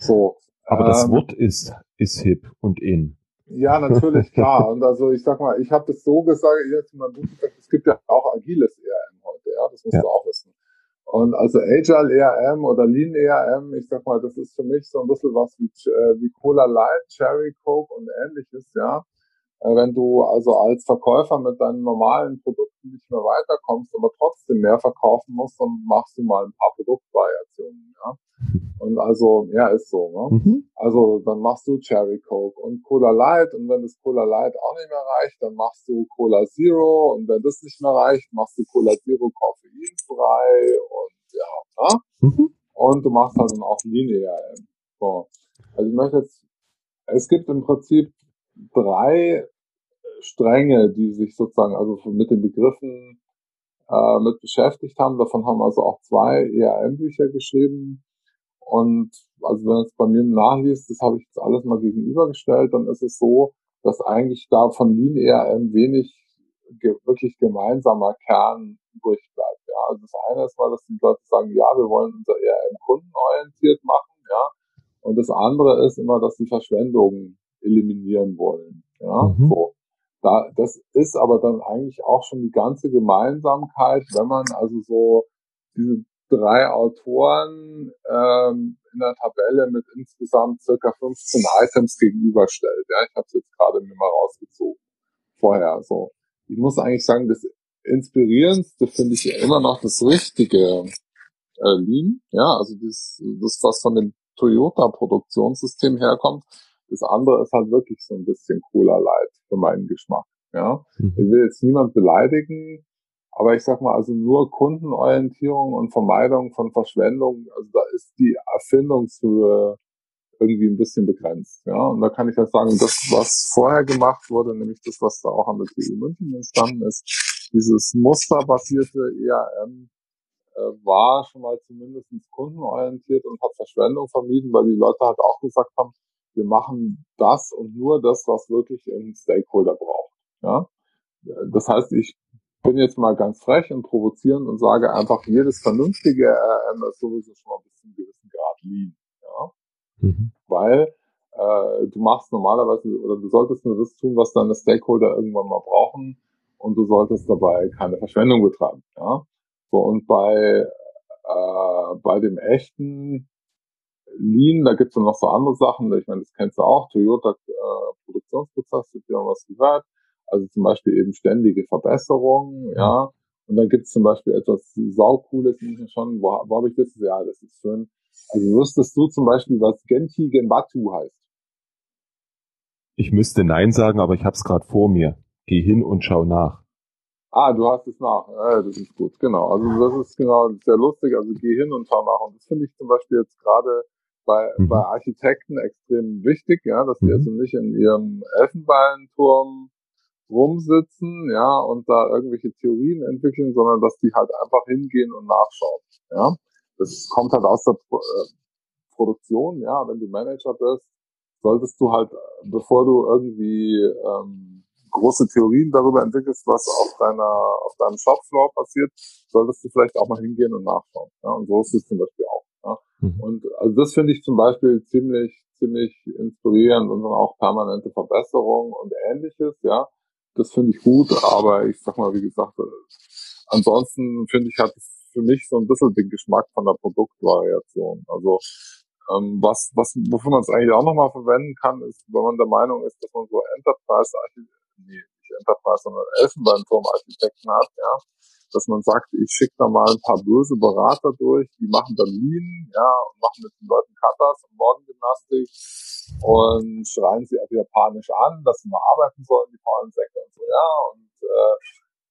So. Aber ähm, das Wort ist, ist hip und in. Ja, natürlich, klar. Und also ich sag mal, ich habe das so gesagt, jetzt mal gut gesagt, es gibt ja auch agiles ERM heute, ja, das musst ja. du auch wissen. Und also Agile ERM oder Lean ERM, ich sag mal, das ist für mich so ein bisschen was wie, äh, wie Cola Light, Cherry Coke und ähnliches, ja. Äh, wenn du also als Verkäufer mit deinen normalen Produkten nicht mehr weiterkommst, aber trotzdem mehr verkaufen musst, dann machst du mal ein paar Produktvariationen, ja. Und also, ja, ist so, ne? Mhm. Also, dann machst du Cherry Coke und Cola Light und wenn das Cola Light auch nicht mehr reicht, dann machst du Cola Zero und wenn das nicht mehr reicht, machst du Cola Zero koffeinfrei und ja, ne? Mhm. Und du machst dann auch linear. So. Also ich möchte jetzt, es gibt im Prinzip drei Stränge, die sich sozusagen also mit den Begriffen äh, mit beschäftigt haben. Davon haben also auch zwei ERM-Bücher geschrieben. Und also wenn es bei mir nachliest, das habe ich jetzt alles mal gegenübergestellt, dann ist es so, dass eigentlich da von Lean ERM wenig ge wirklich gemeinsamer Kern übrig bleibt. Ja, also das eine ist mal, dass die Leute sagen, ja, wir wollen unser ERM kundenorientiert machen, ja. Und das andere ist immer, dass sie Verschwendungen eliminieren wollen. Ja, mhm. so. Da, das ist aber dann eigentlich auch schon die ganze Gemeinsamkeit, wenn man also so diese drei Autoren ähm, in der Tabelle mit insgesamt circa 15 Items gegenüberstellt. Ja, ich habe es jetzt gerade mir mal rausgezogen vorher. So, ich muss eigentlich sagen, das inspirierendste finde ich immer noch das richtige äh, Lean. Ja, also das, das was von dem Toyota Produktionssystem herkommt, das andere ist halt wirklich so ein bisschen cooler Light für meinen Geschmack. Ja, mhm. ich will jetzt niemand beleidigen, aber ich sag mal, also nur Kundenorientierung und Vermeidung von Verschwendung, also da ist die Erfindungshöhe irgendwie ein bisschen begrenzt. Ja, und da kann ich halt sagen, das, was vorher gemacht wurde, nämlich das, was da auch an der TU München entstanden ist, dieses musterbasierte ERM, äh, war schon mal zumindest kundenorientiert und hat Verschwendung vermieden, weil die Leute halt auch gesagt haben, wir machen das und nur das, was wirklich ein Stakeholder braucht. Ja? Das heißt, ich bin jetzt mal ganz frech und provozierend und sage einfach, jedes vernünftige RM ist sowieso schon mal bis zu einem gewissen Grad lean. Ja? Mhm. Weil äh, du machst normalerweise oder du solltest nur das tun, was deine Stakeholder irgendwann mal brauchen und du solltest dabei keine Verschwendung betreiben. Ja? So, und bei, äh, bei dem echten Lean, da gibt's dann noch so andere Sachen, ich meine, das kennst du auch, Toyota äh, Produktionsprozess, habt ihr was gehört. Also zum Beispiel eben ständige Verbesserungen, ja. Und dann gibt's zum Beispiel etwas saucooles, schon, wo, wo habe ich das? Ja, das ist schön. Also wüsstest du zum Beispiel, was Genti Genbatu heißt? Ich müsste Nein sagen, aber ich habe es gerade vor mir. Geh hin und schau nach. Ah, du hast es nach. Ja, das ist gut, genau. Also das ist genau sehr lustig. Also geh hin und schau nach. Und das finde ich zum Beispiel jetzt gerade bei, mhm. bei Architekten extrem wichtig, ja, dass die mhm. also nicht in ihrem Elfenbeinturm rumsitzen, ja, und da irgendwelche Theorien entwickeln, sondern dass die halt einfach hingehen und nachschauen, ja. Das kommt halt aus der Pro äh, Produktion, ja, wenn du Manager bist, solltest du halt, bevor du irgendwie ähm, große Theorien darüber entwickelst, was auf deiner, auf deinem Shopfloor passiert, solltest du vielleicht auch mal hingehen und nachschauen. Ja, und so ist es zum Beispiel auch. Ja. Mhm. Und also das finde ich zum Beispiel ziemlich, ziemlich inspirierend und dann auch permanente Verbesserungen und ähnliches, ja. Das finde ich gut, aber ich sag mal, wie gesagt, ansonsten finde ich, hat es für mich so ein bisschen den Geschmack von der Produktvariation. Also ähm, was, was, wofür man es eigentlich auch nochmal verwenden kann, ist, wenn man der Meinung ist, dass man so Enterprise, nee, nicht Enterprise, sondern Elfenbeinturm-Architekten hat, ja, dass man sagt, ich schicke da mal ein paar böse Berater durch, die machen dann Lean, ja, und machen mit den Leuten Katas und Morgengymnastik und schreien sie auf Japanisch an, dass sie mal arbeiten sollen, die faulen Säcke und so, ja, und äh,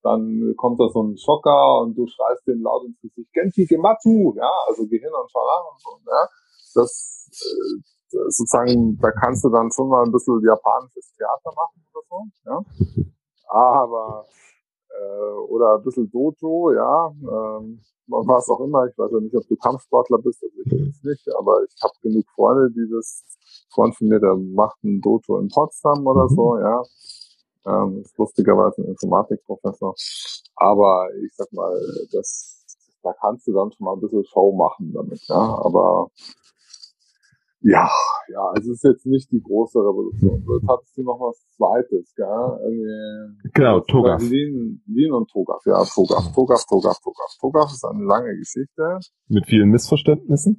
dann kommt da so ein Schocker und du schreist den laut ins Gesicht, Genki Gematu, ja, also geh hin und schau nach und so, ja, das, äh, sozusagen, da kannst du dann schon mal ein bisschen japanisches Theater machen oder so, ja, aber äh, oder ein bisschen Dojo, ja, ähm, was auch immer. Ich weiß ja nicht, ob du Kampfsportler bist, also ich jetzt nicht, aber ich habe genug Freunde, die das, Freund von mir, der macht ein Dojo in Potsdam oder mhm. so, ja. Ähm, ist lustigerweise ein Informatikprofessor. Aber ich sag mal, das, da kannst du dann schon mal ein bisschen Show machen damit, ja. Aber Ja, ja, also es ist jetzt nicht die große Revolution. Jetzt hattest du noch was Zweites, gell? Irgendwie genau, Togaf. Lean, Lean und Togaf, ja, Togaf, Togaf, Togaf, Togaf. Togaf ist eine lange Geschichte. Mit vielen Missverständnissen?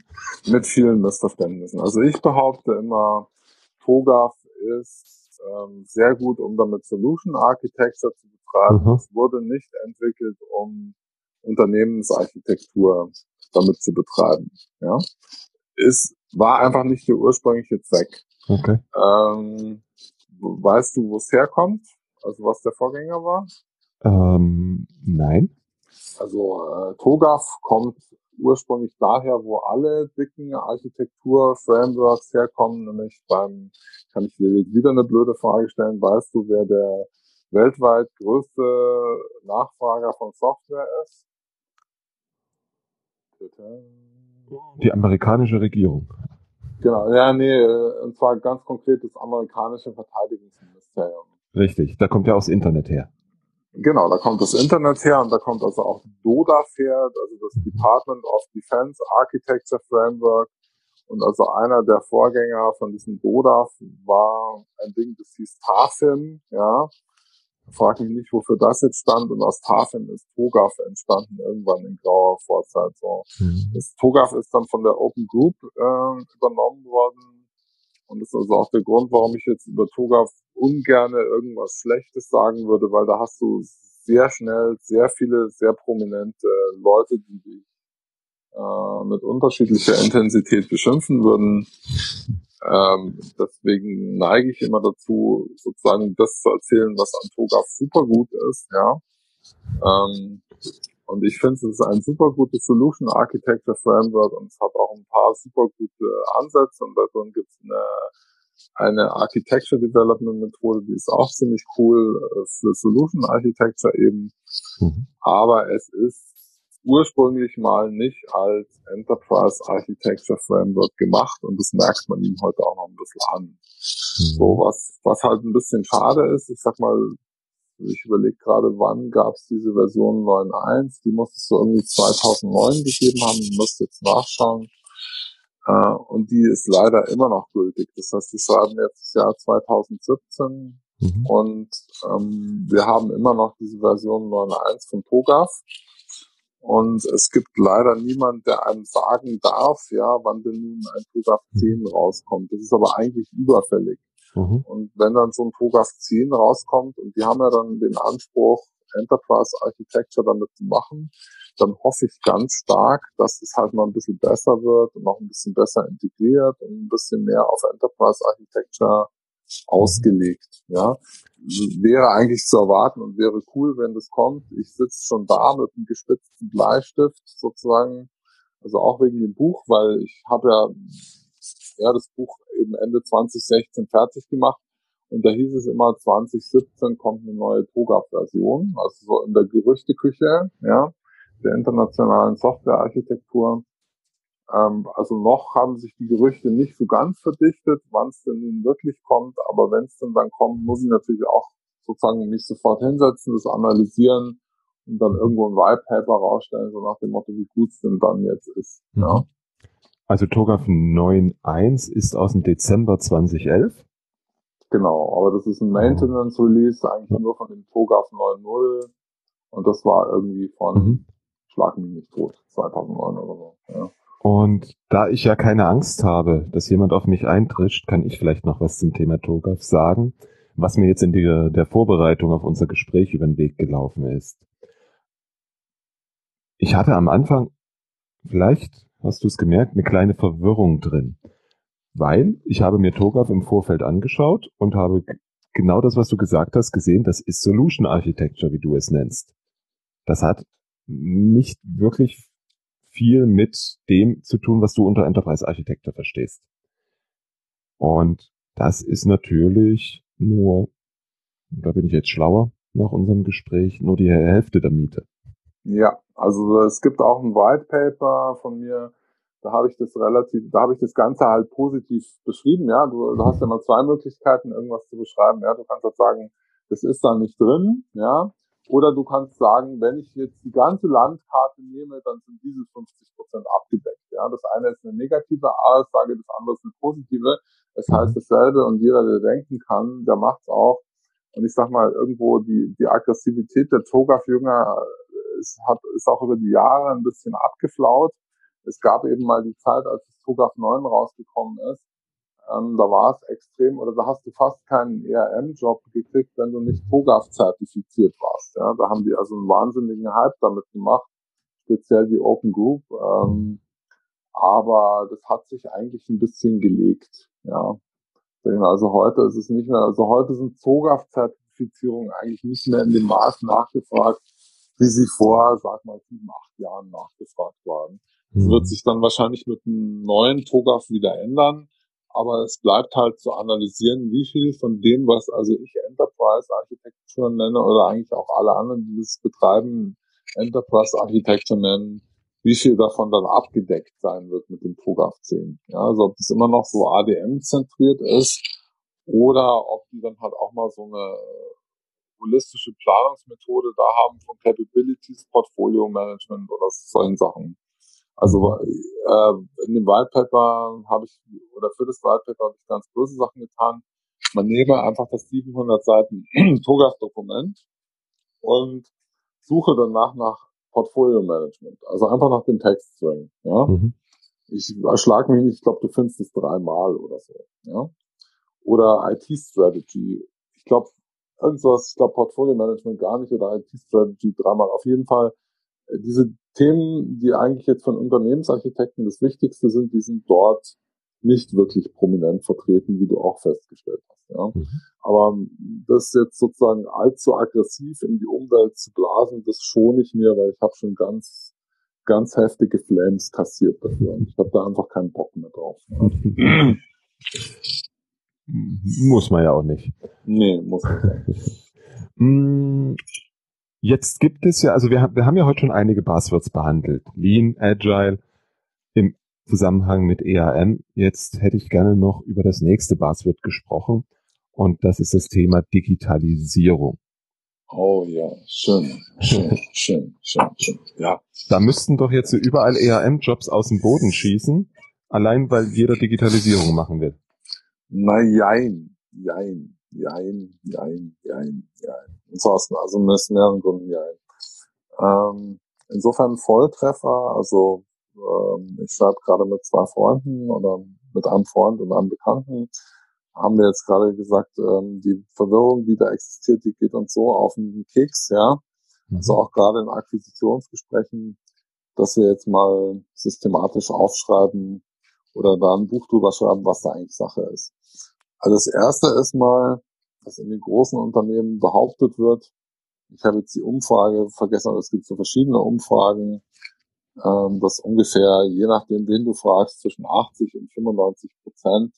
Mit vielen Missverständnissen. Also ich behaupte immer, Togaf ist ähm, sehr gut, um damit Solution Architecture zu betreiben. Mhm. Es wurde nicht entwickelt, um Unternehmensarchitektur damit zu betreiben. Ja, ist war einfach nicht der ursprüngliche Zweck. Okay. Ähm, weißt du, wo es herkommt? Also was der Vorgänger war? Ähm, nein. Also äh, TOGAF kommt ursprünglich daher, wo alle dicken Architektur-Frameworks herkommen, nämlich beim, kann ich dir wieder eine blöde Frage stellen, weißt du, wer der weltweit größte Nachfrager von Software ist? Bitte. Die amerikanische Regierung. Genau, ja, nee, äh, und zwar ganz konkret das amerikanische Verteidigungsministerium. Richtig, da kommt ja auch das Internet her. Genau, da kommt das Internet her und da kommt also auch DODA her, also das mhm. Department of Defense Architecture Framework. Und also einer der Vorgänger von diesem DODA war ein Ding, das hieß TAFIM, ja. Frag mich nicht, wofür das jetzt stand. Und aus TAFIM ist TOGAF entstanden, irgendwann in grauer Vorzeit. So. Mhm. Das TOGAF ist dann von der Open Group äh, übernommen worden. Und das ist also auch der Grund, warum ich jetzt über TOGAF ungerne irgendwas Schlechtes sagen würde, weil da hast du sehr schnell sehr viele, sehr prominente Leute, die dich äh, mit unterschiedlicher Intensität beschimpfen würden. Ähm, deswegen neige ich immer dazu, sozusagen das zu erzählen, was an TOGAF super gut ist, ja. Ähm, und ich finde, es ist ein super gutes Solution Architecture Framework und es hat auch ein paar super gute Ansätze und da gibt es eine, eine Architecture Development Methode, die ist auch ziemlich cool äh, für Solution Architecture eben. Mhm. Aber es ist ursprünglich mal nicht als Enterprise Architecture Framework gemacht und das merkt man ihm heute auch noch ein bisschen an. Mhm. So was, was halt ein bisschen schade ist, ich sag mal, ich überlege gerade, wann gab es diese Version 9.1, die muss es so irgendwie 2009 gegeben haben, ich muss jetzt nachschauen. Äh, und die ist leider immer noch gültig. Das heißt, die schreiben jetzt das Jahr 2017 mhm. und ähm, wir haben immer noch diese Version 9.1 von TOGAF. Und es gibt leider niemand, der einem sagen darf, ja, wann denn nun ein TOGAF 10 mhm. rauskommt. Das ist aber eigentlich überfällig. Mhm. Und wenn dann so ein TOGAF 10 rauskommt und die haben ja dann den Anspruch, Enterprise Architecture damit zu machen, dann hoffe ich ganz stark, dass es halt mal ein bisschen besser wird und noch ein bisschen besser integriert und ein bisschen mehr auf Enterprise Architecture ausgelegt. Ja, wäre eigentlich zu erwarten und wäre cool, wenn das kommt. Ich sitze schon da mit einem gespitzten Bleistift sozusagen, also auch wegen dem Buch, weil ich habe ja ja das Buch eben Ende 2016 fertig gemacht und da hieß es immer 2017 kommt eine neue TOGAF-Version, also so in der Gerüchteküche, ja, der internationalen Softwarearchitektur. Ähm, also noch haben sich die Gerüchte nicht so ganz verdichtet, wann es denn nun wirklich kommt, aber wenn es denn dann kommt, muss ich natürlich auch sozusagen mich sofort hinsetzen, das analysieren und dann irgendwo ein White Paper rausstellen, so nach dem Motto, wie gut es denn dann jetzt ist. Mhm. Ja. Also TOGAF 9.1 ist aus dem Dezember 2011. Genau, aber das ist ein Maintenance Release eigentlich nur von dem TOGAF 9.0 und das war irgendwie von mhm. Schlag mich nicht tot, 2009 oder so. Ja. Und da ich ja keine Angst habe, dass jemand auf mich eintrischt, kann ich vielleicht noch was zum Thema TOGAF sagen, was mir jetzt in der, der Vorbereitung auf unser Gespräch über den Weg gelaufen ist. Ich hatte am Anfang, vielleicht hast du es gemerkt, eine kleine Verwirrung drin. Weil ich habe mir TOGAF im Vorfeld angeschaut und habe genau das, was du gesagt hast, gesehen. Das ist Solution Architecture, wie du es nennst. Das hat nicht wirklich viel mit dem zu tun, was du unter Enterprise Architecture verstehst. Und das ist natürlich nur, da bin ich jetzt schlauer nach unserem Gespräch, nur die Hälfte der Miete. Ja, also es gibt auch ein White Paper von mir, da habe ich das relativ, da habe ich das Ganze halt positiv beschrieben, ja. Du, du hast ja mal zwei Möglichkeiten, irgendwas zu beschreiben, ja. Du kannst halt sagen, das ist da nicht drin, ja. Oder du kannst sagen, wenn ich jetzt die ganze Landkarte nehme, dann sind diese 50 Prozent abgedeckt. Ja, das eine ist eine negative Aussage, das andere ist eine positive. Es heißt dasselbe und jeder, der denken kann, der macht's auch. Und ich sag mal, irgendwo die, die Aggressivität der Togaf-Jünger ist, hat, ist auch über die Jahre ein bisschen abgeflaut. Es gab eben mal die Zeit, als das Togaf 9 rausgekommen ist. Ähm, da war es extrem, oder da hast du fast keinen ERM-Job gekriegt, wenn du nicht TOGAF zertifiziert warst. Ja, da haben die also einen wahnsinnigen Hype damit gemacht, speziell die Open Group. Ähm, aber das hat sich eigentlich ein bisschen gelegt. Ja, also heute ist es nicht mehr, also heute sind TOGAF-Zertifizierungen eigentlich nicht mehr in dem Maß nachgefragt, wie sie vor, sag mal, sieben, acht Jahren nachgefragt waren. Das mhm. wird sich dann wahrscheinlich mit einem neuen TOGAF wieder ändern. Aber es bleibt halt zu analysieren, wie viel von dem, was also ich Enterprise Architecture nenne oder eigentlich auch alle anderen, die das betreiben, Enterprise Architecture nennen, wie viel davon dann abgedeckt sein wird mit dem TOGAF 10. Ja, also ob das immer noch so ADM zentriert ist oder ob die dann halt auch mal so eine holistische Planungsmethode da haben von Capabilities, Portfolio Management oder solchen Sachen. Also äh, in dem White Paper habe ich, oder für das White Paper habe ich ganz böse Sachen getan. Man nehme einfach das 700 Seiten TOGAF-Dokument und suche danach nach Portfolio Management, also einfach nach dem Textstring. Ja? Mhm. Ich erschlag mich nicht, ich glaube, du findest es dreimal oder so. Ja? Oder IT-Strategy. Ich glaube, irgendwas, ich glaube Portfolio Management gar nicht oder IT-Strategy dreimal. Auf jeden Fall äh, diese Themen, die eigentlich jetzt von Unternehmensarchitekten das Wichtigste sind, die sind dort nicht wirklich prominent vertreten, wie du auch festgestellt hast. Ja. Mhm. Aber das jetzt sozusagen allzu aggressiv in die Umwelt zu blasen, das schone ich mir, weil ich habe schon ganz, ganz heftige Flames kassiert dafür. Und ich habe da einfach keinen Bock mehr drauf. Ja. Muss man ja auch nicht. Nee, muss man nicht. Jetzt gibt es ja, also wir, haben wir haben ja heute schon einige Buzzwords behandelt. Lean, Agile im Zusammenhang mit EAM. Jetzt hätte ich gerne noch über das nächste Buzzword gesprochen. Und das ist das Thema Digitalisierung. Oh ja, schön, schön, schön, schön, schön. Ja. Da müssten doch jetzt überall EAM-Jobs aus dem Boden schießen, allein weil jeder Digitalisierung machen will. Na jein, jein, jein, jein, jein, jein. Und zwar aus, also aus mehreren Gründen jein. Ähm, insofern Volltreffer, also ähm, ich schreibe gerade mit zwei Freunden oder mit einem Freund und einem Bekannten, haben wir jetzt gerade gesagt, ähm, die Verwirrung, die da existiert, die geht uns so auf den Keks, ja. Mhm. Also auch gerade in Akquisitionsgesprächen, dass wir jetzt mal systematisch aufschreiben, oder da ein Buch drüber schreiben, was da eigentlich Sache ist. Also das erste ist mal, dass in den großen Unternehmen behauptet wird, ich habe jetzt die Umfrage vergessen, aber es gibt so verschiedene Umfragen, ähm, dass ungefähr, je nachdem, wen du fragst, zwischen 80 und 95 Prozent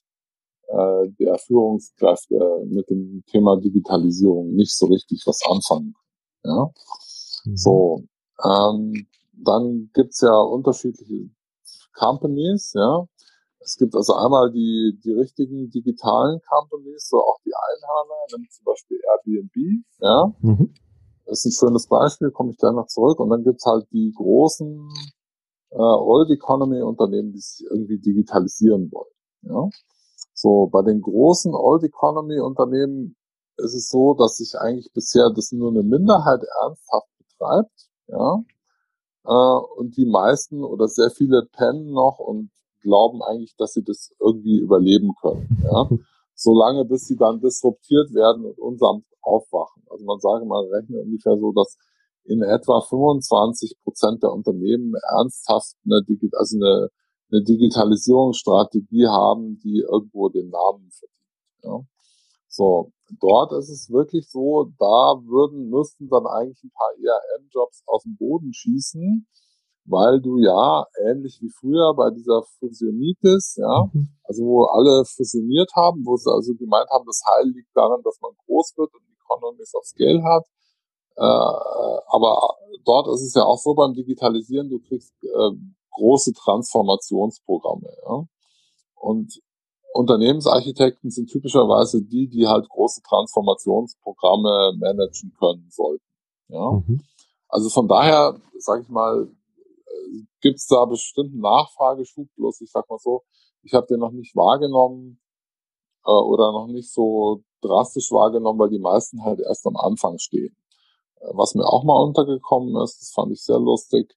äh, der Führungskräfte mit dem Thema Digitalisierung nicht so richtig was anfangen. Ja, mhm. so. Ähm, dann gibt's ja unterschiedliche Companies, ja, es gibt also einmal die, die richtigen digitalen Companies, so auch die Einhörner, nämlich zum Beispiel Airbnb, ja. Mhm. Das ist ein schönes Beispiel, komme ich gleich noch zurück. Und dann gibt's halt die großen äh, Old Economy Unternehmen, die sich irgendwie digitalisieren wollen. Ja. So, bei den großen Old Economy Unternehmen ist es so, dass sich eigentlich bisher das nur eine Minderheit ernsthaft betreibt, ja. Äh, und die meisten oder sehr viele pennen noch und glauben eigentlich, dass sie das irgendwie überleben können. Ja? Solange bis sie dann disruptiert werden und unsanft aufwachen. Also man sage mal, rechne ungefähr so, dass in etwa 25 Prozent der Unternehmen ernsthaft eine, also eine, eine Digitalisierungsstrategie haben, die irgendwo den Namen verdient. Ja? So, dort ist es wirklich so, da würden, müssten dann eigentlich ein paar ERM-Jobs aus dem Boden schießen, weil du ja ähnlich wie früher bei dieser Fusionitis, ja, mhm. also wo alle fusioniert haben, wo sie also gemeint haben, das Heil liegt daran, dass man groß wird und Economies of Scale hat. Äh, aber dort ist es ja auch so beim Digitalisieren, du kriegst äh, große Transformationsprogramme, ja. Und Unternehmensarchitekten sind typischerweise die, die halt große Transformationsprogramme managen können sollten. Ja. Mhm. Also von daher, sage ich mal, gibt es da bestimmten Nachfrageschub, bloß ich sag mal so, ich habe den noch nicht wahrgenommen äh, oder noch nicht so drastisch wahrgenommen, weil die meisten halt erst am Anfang stehen. Äh, was mir auch mal untergekommen ist, das fand ich sehr lustig,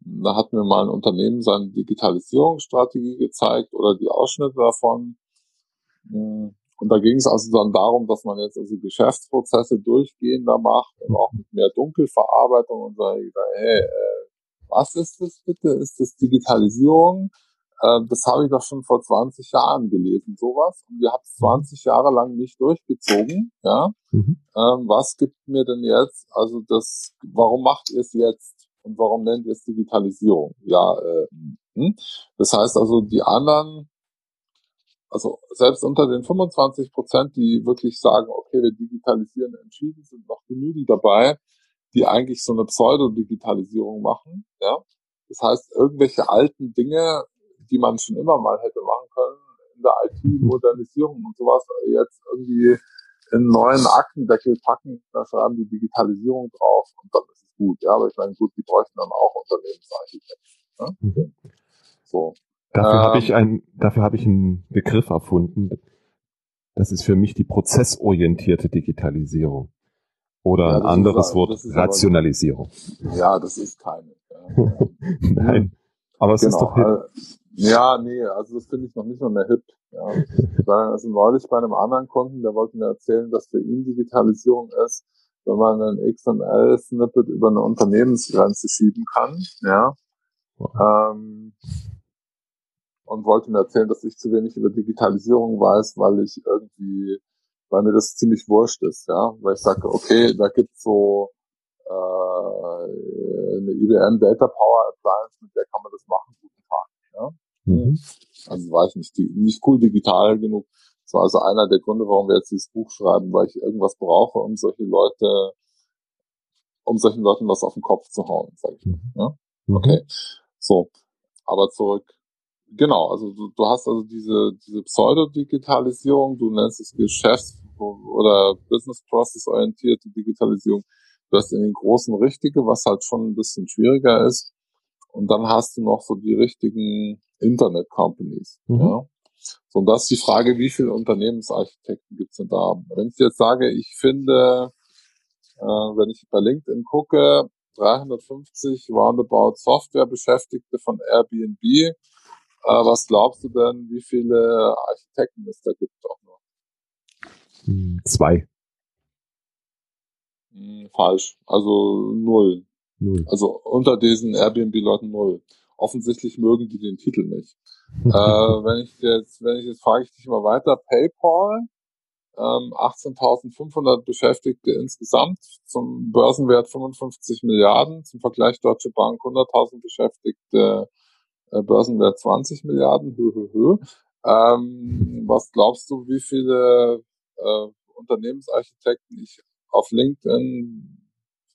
da hat mir mal ein Unternehmen seine Digitalisierungsstrategie gezeigt oder die Ausschnitte davon. Hm, und da ging es also dann darum, dass man jetzt also Geschäftsprozesse durchgehender macht und auch mit mehr Dunkelverarbeitung und so. Hey, äh, was ist das bitte? Ist das Digitalisierung? Äh, das habe ich doch schon vor 20 Jahren gelesen, sowas. Und wir haben es 20 Jahre lang nicht durchgezogen. Ja, mhm. ähm, was gibt mir denn jetzt? Also das, warum macht ihr es jetzt? Und warum nennt ihr es Digitalisierung? Ja, äh, hm? das heißt also, die anderen also selbst unter den 25 Prozent, die wirklich sagen, okay, wir digitalisieren entschieden, sind noch genügend dabei, die eigentlich so eine Pseudo-Digitalisierung machen. Ja? Das heißt, irgendwelche alten Dinge, die man schon immer mal hätte machen können, in der IT-Modernisierung und sowas, jetzt irgendwie in neuen Aktendeckel packen, da schreiben die Digitalisierung drauf und dann ist es gut. Ja, aber ich meine, gut, die bräuchten dann auch Unternehmensarchitekten. Ja? Mhm. So. Dafür ähm, habe ich ein, dafür habe ich einen Begriff erfunden. Das ist für mich die prozessorientierte Digitalisierung. Oder ja, ein anderes Wort, Rationalisierung. Aber, ja, das ist keine. Ja. Nein. Aber es genau, ist doch hip. Also, ja, nee, also das finde ich noch nicht mal mehr hip. Ja. Also neulich bei einem anderen Kunden, der wollte mir erzählen, dass für ihn Digitalisierung ist, wenn man ein XML-Snippet über eine Unternehmensgrenze schieben kann, ja. Wow. Ähm, und wollte mir erzählen, dass ich zu wenig über Digitalisierung weiß, weil ich irgendwie, weil mir das ziemlich wurscht ist, ja, weil ich sage, okay, da gibt's so äh, eine IBM Data Power Appliance, mit der kann man das machen, guten Tag, ja. Mhm. Also war ich nicht, nicht cool digital genug. Das war also einer der Gründe, warum wir jetzt dieses Buch schreiben, weil ich irgendwas brauche, um solche Leute, um solchen Leuten was auf den Kopf zu hauen, sag ich mal. Mhm. Ja? Mhm. Okay. So. Aber zurück Genau, also du, du hast also diese, diese Pseudo-Digitalisierung, du nennst es Geschäfts- oder Business-Process-orientierte Digitalisierung. Du hast in den großen richtige, was halt schon ein bisschen schwieriger ist. Und dann hast du noch so die richtigen Internet-Companies. Mhm. Ja. So, und das ist die Frage, wie viele Unternehmensarchitekten gibt's denn da? Wenn ich jetzt sage, ich finde, äh, wenn ich bei LinkedIn gucke, 350 roundabout Software-Beschäftigte von Airbnb, äh, was glaubst du denn, wie viele Architekten es da gibt auch noch? Hm, zwei. Hm, falsch. Also null. null. Also unter diesen Airbnb-Leuten null. Offensichtlich mögen die den Titel nicht. äh, wenn ich jetzt, wenn ich jetzt frage ich dich mal weiter, PayPal, ähm, 18.500 Beschäftigte insgesamt, zum Börsenwert 55 Milliarden, zum Vergleich Deutsche Bank 100.000 Beschäftigte, Börsenwert 20 Milliarden, hö, hö, hö. Ähm, was glaubst du, wie viele äh, Unternehmensarchitekten ich auf LinkedIn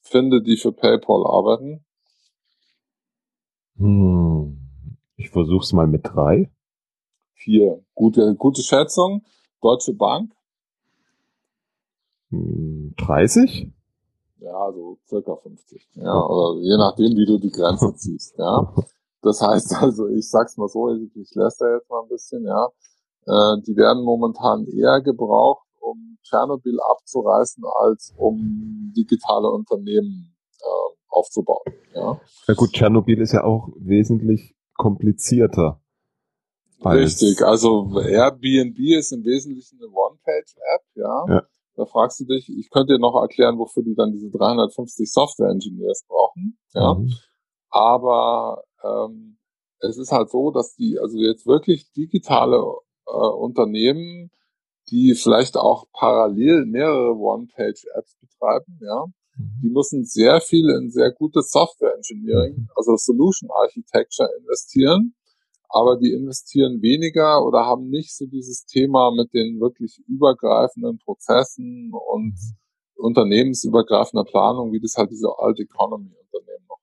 finde, die für PayPal arbeiten? Hm. Ich versuch's mal mit drei. Vier. Gute, gute Schätzung. Deutsche Bank. 30? Hm, ja, so circa 50. Ja, oder je nachdem, wie du die Grenze ziehst. Ja. Das heißt also, ich sag's mal so, ich lässt da jetzt mal ein bisschen, ja. Äh, die werden momentan eher gebraucht, um Tschernobyl abzureißen, als um digitale Unternehmen äh, aufzubauen. Ja. ja gut, Tschernobyl ist ja auch wesentlich komplizierter. Richtig, also Airbnb ist im Wesentlichen eine One-Page-App, ja. ja. Da fragst du dich, ich könnte dir noch erklären, wofür die dann diese 350 Software-Engineers brauchen, ja. Mhm. Aber ähm, es ist halt so, dass die, also jetzt wirklich digitale äh, Unternehmen, die vielleicht auch parallel mehrere One-Page-Apps betreiben, ja, mhm. die müssen sehr viel in sehr gutes Software Engineering, mhm. also Solution Architecture investieren, aber die investieren weniger oder haben nicht so dieses Thema mit den wirklich übergreifenden Prozessen und mhm. unternehmensübergreifender Planung, wie das halt diese Alt Economy Unternehmen noch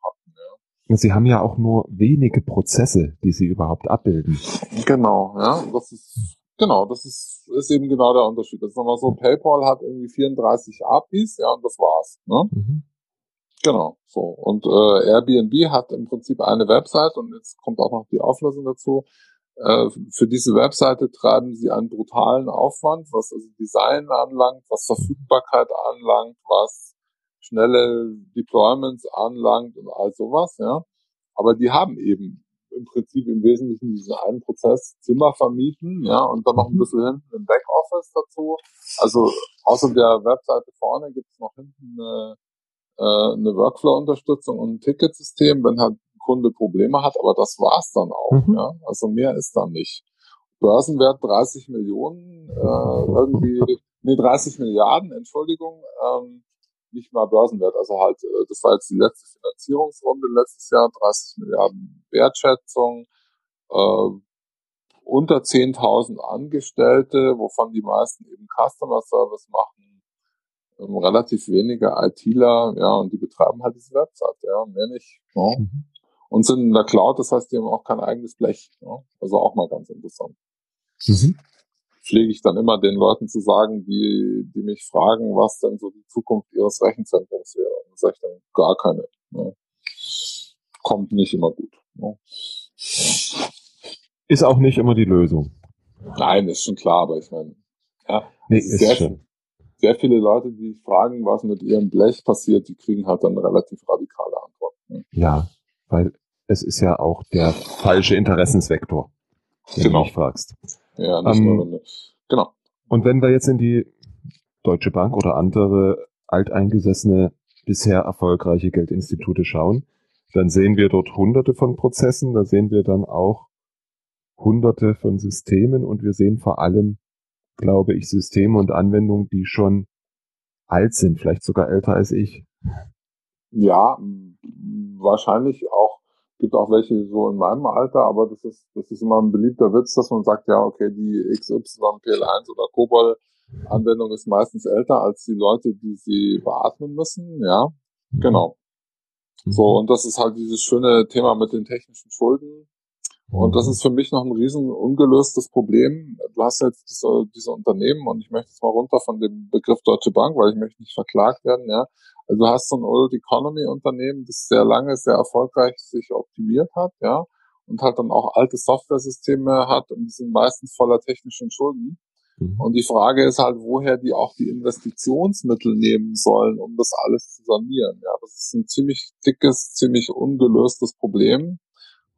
Sie haben ja auch nur wenige Prozesse, die Sie überhaupt abbilden. Genau, ja, das ist genau, das ist, ist eben genau der Unterschied. Das ist nochmal so, PayPal hat irgendwie 34 APIs, ja, und das war's. Ne? Mhm. Genau, so. Und äh, Airbnb hat im Prinzip eine Website und jetzt kommt auch noch die Auflösung dazu. Äh, für diese Webseite treiben sie einen brutalen Aufwand, was also Design anlangt, was Verfügbarkeit anlangt, was schnelle Deployments anlangt und all sowas, ja. Aber die haben eben im Prinzip im Wesentlichen diesen einen Prozess Zimmer vermieten, ja, und dann noch ein mhm. bisschen hinten im Backoffice dazu. Also außer der Webseite vorne gibt es noch hinten eine, äh, eine Workflow-Unterstützung und ein Ticketsystem, wenn halt ein Kunde Probleme hat, aber das war's dann auch, mhm. ja. Also mehr ist da nicht. Börsenwert 30 Millionen, äh, irgendwie, nee, 30 Milliarden, Entschuldigung, ähm, nicht mal Börsenwert. Also halt, äh, das war jetzt die letzte Finanzierungsrunde letztes Jahr, 30 Milliarden Wertschätzung, äh, unter 10.000 Angestellte, wovon die meisten eben Customer Service machen, ähm, relativ wenige ITler, ja, und die betreiben halt diese Website, ja, mehr nicht. Ja. Mhm. Und sind in der Cloud, das heißt, die haben auch kein eigenes Blech. Ja. Also auch mal ganz interessant. Mhm pflege ich dann immer den Leuten zu sagen, die, die mich fragen, was denn so die Zukunft ihres Rechenzentrums wäre. Und sage ich dann gar keine. Ne? Kommt nicht immer gut. Ne? Ist auch nicht immer die Lösung. Nein, ist schon klar, aber ich meine, ja, nee, ist sehr, schon. sehr viele Leute, die fragen, was mit ihrem Blech passiert, die kriegen halt dann relativ radikale Antworten. Ne? Ja, weil es ist ja auch der falsche Interessensvektor, den genau. du mich fragst. Ja, nicht ähm, nur wenn Genau. Und wenn wir jetzt in die Deutsche Bank oder andere alteingesessene, bisher erfolgreiche Geldinstitute schauen, dann sehen wir dort hunderte von Prozessen, da sehen wir dann auch hunderte von Systemen und wir sehen vor allem, glaube ich, Systeme und Anwendungen, die schon alt sind, vielleicht sogar älter als ich. Ja, wahrscheinlich auch gibt auch welche so in meinem Alter, aber das ist, das ist immer ein beliebter Witz, dass man sagt, ja, okay, die XY, PL1 oder COBOL Anwendung ist meistens älter als die Leute, die sie beatmen müssen, ja. Mhm. Genau. So, mhm. und das ist halt dieses schöne Thema mit den technischen Schulden. Und das mhm. ist für mich noch ein riesen ungelöstes Problem. Du hast jetzt diese, diese Unternehmen und ich möchte jetzt mal runter von dem Begriff Deutsche Bank, weil ich möchte nicht verklagt werden, ja. Also du hast so ein Old Economy Unternehmen, das sehr lange, sehr erfolgreich sich optimiert hat, ja, und halt dann auch alte Software-Systeme hat und die sind meistens voller technischen Schulden. Mhm. Und die Frage ist halt, woher die auch die Investitionsmittel nehmen sollen, um das alles zu sanieren. Ja, das ist ein ziemlich dickes, ziemlich ungelöstes Problem.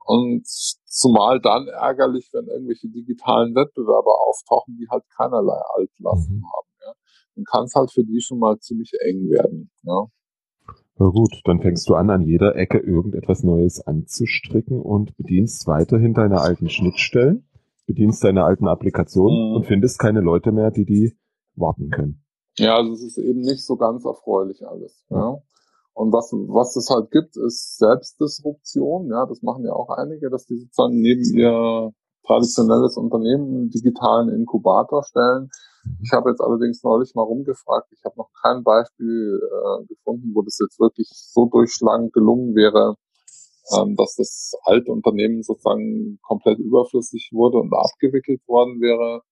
Und zumal dann ärgerlich, wenn irgendwelche digitalen Wettbewerber auftauchen, die halt keinerlei Altlasten mhm. haben dann kann es halt für die schon mal ziemlich eng werden. Ja. Na gut, dann fängst du an, an jeder Ecke irgendetwas Neues anzustricken und bedienst weiterhin deine alten Schnittstellen, bedienst deine alten Applikationen mhm. und findest keine Leute mehr, die die warten können. Ja, also es ist eben nicht so ganz erfreulich alles. Ja. Und was, was es halt gibt, ist Selbstdisruption. Ja, das machen ja auch einige, dass die sozusagen neben ihr traditionelles Unternehmen einen digitalen Inkubator stellen ich habe jetzt allerdings neulich mal rumgefragt. Ich habe noch kein Beispiel äh, gefunden, wo das jetzt wirklich so durchschlagend gelungen wäre, ähm, dass das alte Unternehmen sozusagen komplett überflüssig wurde und abgewickelt worden wäre.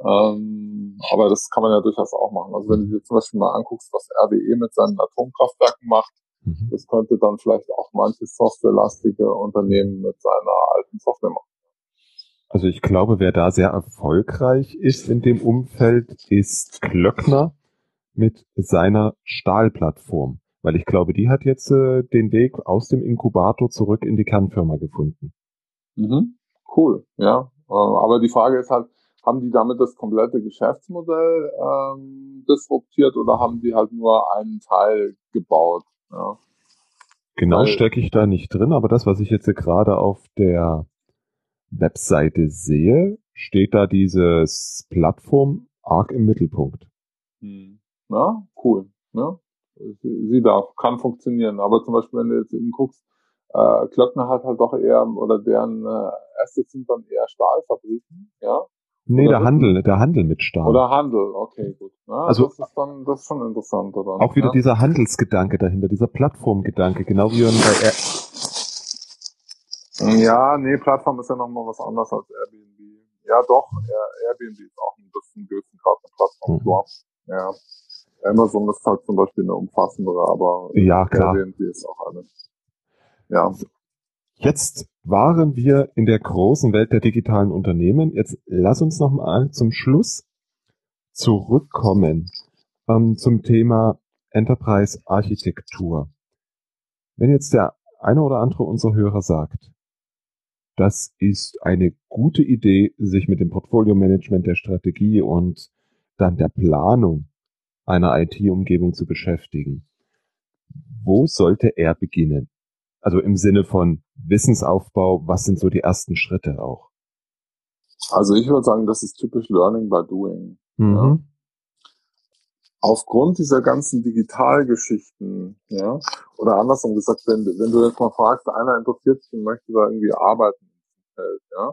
Ähm, aber das kann man ja durchaus auch machen. Also wenn du dir zum Beispiel mal anguckst, was RWE mit seinen Atomkraftwerken macht, mhm. das könnte dann vielleicht auch manches softwarelastige Unternehmen mit seiner alten Software machen. Also ich glaube, wer da sehr erfolgreich ist in dem Umfeld, ist Klöckner mit seiner Stahlplattform. Weil ich glaube, die hat jetzt äh, den Weg aus dem Inkubator zurück in die Kernfirma gefunden. Mhm. Cool, ja. Äh, aber die Frage ist halt, haben die damit das komplette Geschäftsmodell ähm, disruptiert oder haben die halt nur einen Teil gebaut? Ja. Genau stecke ich da nicht drin, aber das, was ich jetzt gerade auf der Webseite sehe, steht da dieses Plattform arg im Mittelpunkt. Hm. Na, cool. Ne? Sie, sie darf, kann funktionieren. Aber zum Beispiel, wenn du jetzt eben guckst, äh, Klöckner hat halt doch eher, oder deren äh, Assets sind dann eher Stahlfabriken, ja. Nee, oder der Handel, der Handel mit Stahl. Oder Handel, okay, gut. Ja, also das ist dann, das ist schon interessant, oder? Auch wieder ja? dieser Handelsgedanke dahinter, dieser Plattformgedanke, genau wie bei ja, nee, Plattform ist ja nochmal was anderes als Airbnb. Ja, doch, Airbnb ist auch ein bisschen gewissen Grad eine Plattform. Mhm. Ja. Amazon ist halt zum Beispiel eine umfassendere, aber ja, klar. Airbnb ist auch eine. Ja. Jetzt waren wir in der großen Welt der digitalen Unternehmen. Jetzt lass uns noch mal zum Schluss zurückkommen ähm, zum Thema Enterprise Architektur. Wenn jetzt der eine oder andere unserer Hörer sagt, das ist eine gute Idee, sich mit dem Portfolio-Management der Strategie und dann der Planung einer IT-Umgebung zu beschäftigen. Wo sollte er beginnen? Also im Sinne von Wissensaufbau, was sind so die ersten Schritte auch? Also ich würde sagen, das ist typisch Learning by Doing. Mhm. Ja. Aufgrund dieser ganzen Digitalgeschichten, ja, oder andersrum gesagt, wenn, wenn du jetzt mal fragst, einer interessiert sich und möchte da irgendwie arbeiten ja.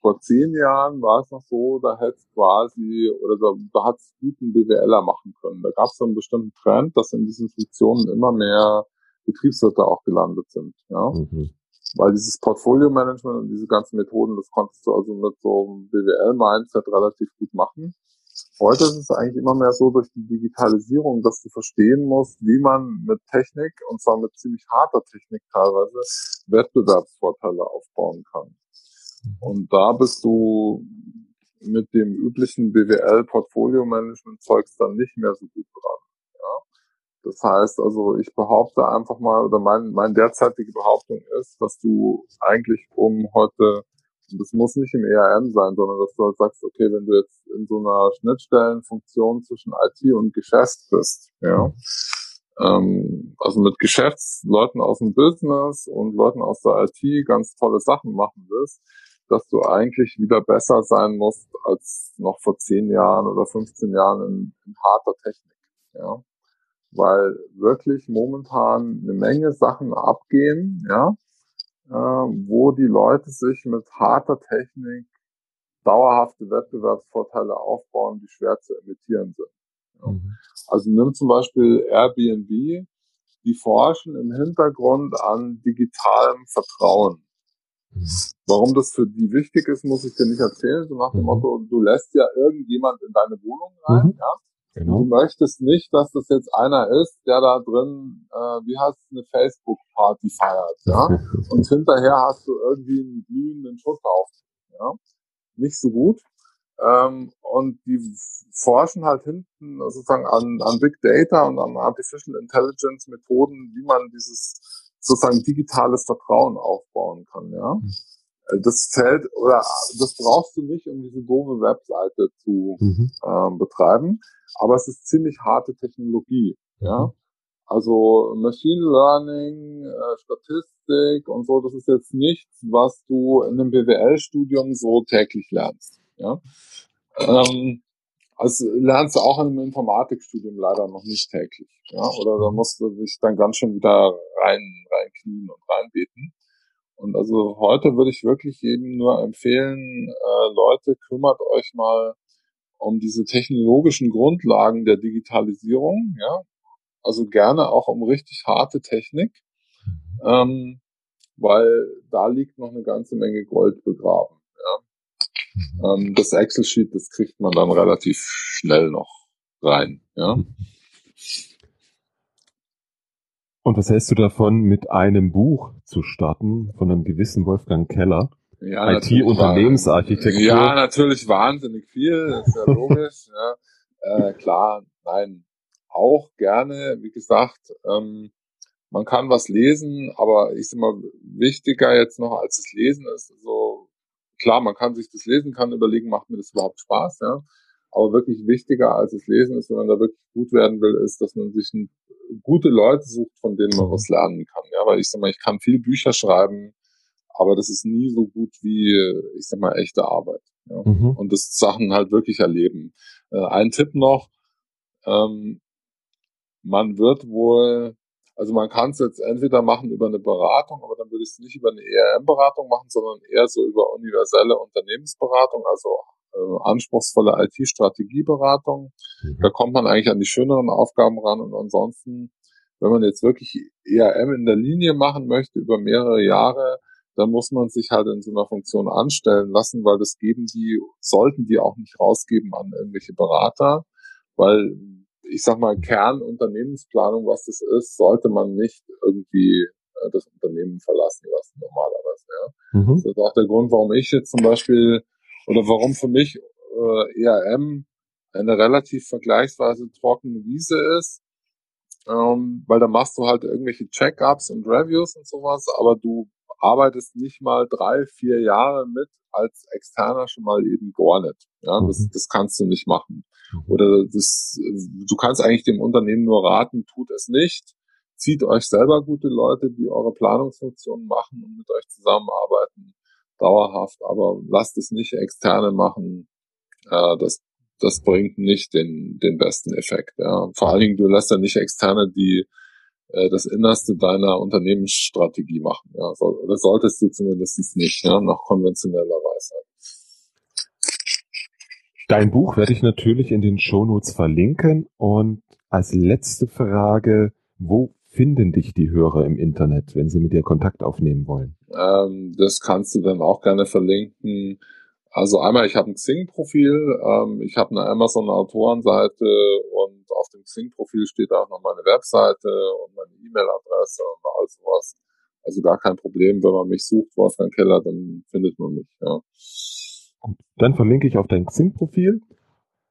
Vor zehn Jahren war es noch so, da hätte es quasi, oder da, da hat es guten BWLer machen können. Da gab es so einen bestimmten Trend, dass in diesen Funktionen immer mehr Betriebswirte auch gelandet sind, ja. Mhm. Weil dieses Portfolio-Management und diese ganzen Methoden, das konntest du also mit so einem BWL-Mindset relativ gut machen. Heute ist es eigentlich immer mehr so durch die Digitalisierung, dass du verstehen musst, wie man mit Technik, und zwar mit ziemlich harter Technik teilweise, Wettbewerbsvorteile aufbauen kann. Mhm. Und da bist du mit dem üblichen BWL-Portfolio-Management-Zeugs dann nicht mehr so gut dran. Das heißt also, ich behaupte einfach mal, oder mein, meine derzeitige Behauptung ist, dass du eigentlich um heute, das muss nicht im ERM sein, sondern dass du halt sagst, okay, wenn du jetzt in so einer Schnittstellenfunktion zwischen IT und Geschäft bist, ja, ähm, also mit Geschäftsleuten aus dem Business und Leuten aus der IT ganz tolle Sachen machen willst, dass du eigentlich wieder besser sein musst als noch vor zehn Jahren oder 15 Jahren in, in harter Technik, ja weil wirklich momentan eine Menge Sachen abgehen, ja, äh, wo die Leute sich mit harter Technik dauerhafte Wettbewerbsvorteile aufbauen, die schwer zu imitieren sind. Ja. Mhm. Also nimm zum Beispiel Airbnb, die forschen im Hintergrund an digitalem Vertrauen. Mhm. Warum das für die wichtig ist, muss ich dir nicht erzählen. So nach dem mhm. Motto, du lässt ja irgendjemand in deine Wohnung rein, mhm. ja, Genau. Du möchtest nicht, dass das jetzt einer ist, der da drin, äh, wie heißt es, eine Facebook-Party feiert, ja? Und hinterher hast du irgendwie einen glühenden Schutthaufen, ja? Nicht so gut. Ähm, und die forschen halt hinten sozusagen an, an Big Data und an Artificial Intelligence Methoden, wie man dieses sozusagen digitales Vertrauen aufbauen kann, ja? Das fällt oder das brauchst du nicht, um diese doofe Webseite zu mhm. ähm, betreiben aber es ist ziemlich harte Technologie. Ja, mhm. also Machine Learning, äh, Statistik und so, das ist jetzt nichts, was du in einem BWL-Studium so täglich lernst. Ja, ähm, also lernst du auch in einem Informatikstudium leider noch nicht täglich. Ja, oder da musst du dich dann ganz schön wieder rein, reinknien und reinbeten. Und also heute würde ich wirklich jedem nur empfehlen, äh, Leute, kümmert euch mal um diese technologischen Grundlagen der Digitalisierung, ja, also gerne auch um richtig harte Technik, mhm. ähm, weil da liegt noch eine ganze Menge Gold begraben. Ja. Mhm. Ähm, das Excel-Sheet, das kriegt man dann relativ schnell noch rein. Ja. Und was hältst du davon, mit einem Buch zu starten von einem gewissen Wolfgang Keller? Ja, IT-Unternehmensarchitektur. Ja, natürlich wahnsinnig viel, ist ja logisch. ja. Äh, klar, nein, auch gerne, wie gesagt, ähm, man kann was lesen, aber ich sag mal, wichtiger jetzt noch als das Lesen ist, so, klar, man kann sich das lesen, kann überlegen, macht mir das überhaupt Spaß, ja. Aber wirklich wichtiger als das Lesen ist, wenn man da wirklich gut werden will, ist, dass man sich ein, gute Leute sucht, von denen man was lernen kann. Ja, weil ich sag mal, ich kann viel Bücher schreiben, aber das ist nie so gut wie, ich sag mal, echte Arbeit. Ja? Mhm. Und das Sachen halt wirklich erleben. Äh, ein Tipp noch, ähm, man wird wohl, also man kann es jetzt entweder machen über eine Beratung, aber dann würde ich es nicht über eine ERM-Beratung machen, sondern eher so über universelle Unternehmensberatung, also äh, anspruchsvolle IT-Strategieberatung. Mhm. Da kommt man eigentlich an die schöneren Aufgaben ran und ansonsten, wenn man jetzt wirklich ERM in der Linie machen möchte über mehrere Jahre, dann muss man sich halt in so einer Funktion anstellen lassen, weil das geben die, sollten die auch nicht rausgeben an irgendwelche Berater, weil ich sag mal, Kernunternehmensplanung, was das ist, sollte man nicht irgendwie äh, das Unternehmen verlassen lassen, normalerweise. Ja. Mhm. Das ist auch der Grund, warum ich jetzt zum Beispiel oder warum für mich äh, ERM eine relativ vergleichsweise trockene Wiese ist, ähm, weil da machst du halt irgendwelche Check-ups und Reviews und sowas, aber du arbeitest nicht mal drei, vier Jahre mit als Externer schon mal eben gar nicht. Ja, das, mhm. das kannst du nicht machen. Mhm. Oder das, du kannst eigentlich dem Unternehmen nur raten, tut es nicht. Zieht euch selber gute Leute, die eure Planungsfunktionen machen und mit euch zusammenarbeiten, dauerhaft, aber lasst es nicht externe machen. Äh, das das bringt nicht den, den besten Effekt. Ja. Vor allen Dingen, du lässt ja nicht Externe, die äh, das Innerste deiner Unternehmensstrategie machen. Ja. So, oder solltest du zumindest nicht, ja, nach konventioneller Weisheit. Dein Buch werde ich natürlich in den Shownotes verlinken. Und als letzte Frage, wo finden dich die Hörer im Internet, wenn sie mit dir Kontakt aufnehmen wollen? Ähm, das kannst du dann auch gerne verlinken also einmal, ich habe ein Xing-Profil, ähm, ich habe eine Amazon-Autorenseite und auf dem Xing-Profil steht auch noch meine Webseite und meine E-Mail-Adresse und all sowas. Also gar kein Problem, wenn man mich sucht, Wolfgang Keller, dann findet man mich. Ja. Gut, dann verlinke ich auf dein Xing-Profil.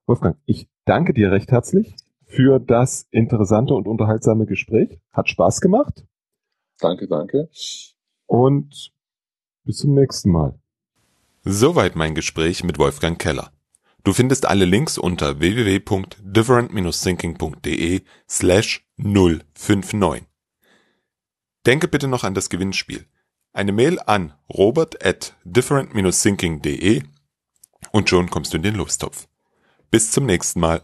Wolfgang, ich danke dir recht herzlich für das interessante und unterhaltsame Gespräch. Hat Spaß gemacht. Danke, danke. Und bis zum nächsten Mal. Soweit mein Gespräch mit Wolfgang Keller. Du findest alle Links unter www.different-thinking.de slash 059. Denke bitte noch an das Gewinnspiel. Eine Mail an robert at different-thinking.de und schon kommst du in den Lostopf. Bis zum nächsten Mal.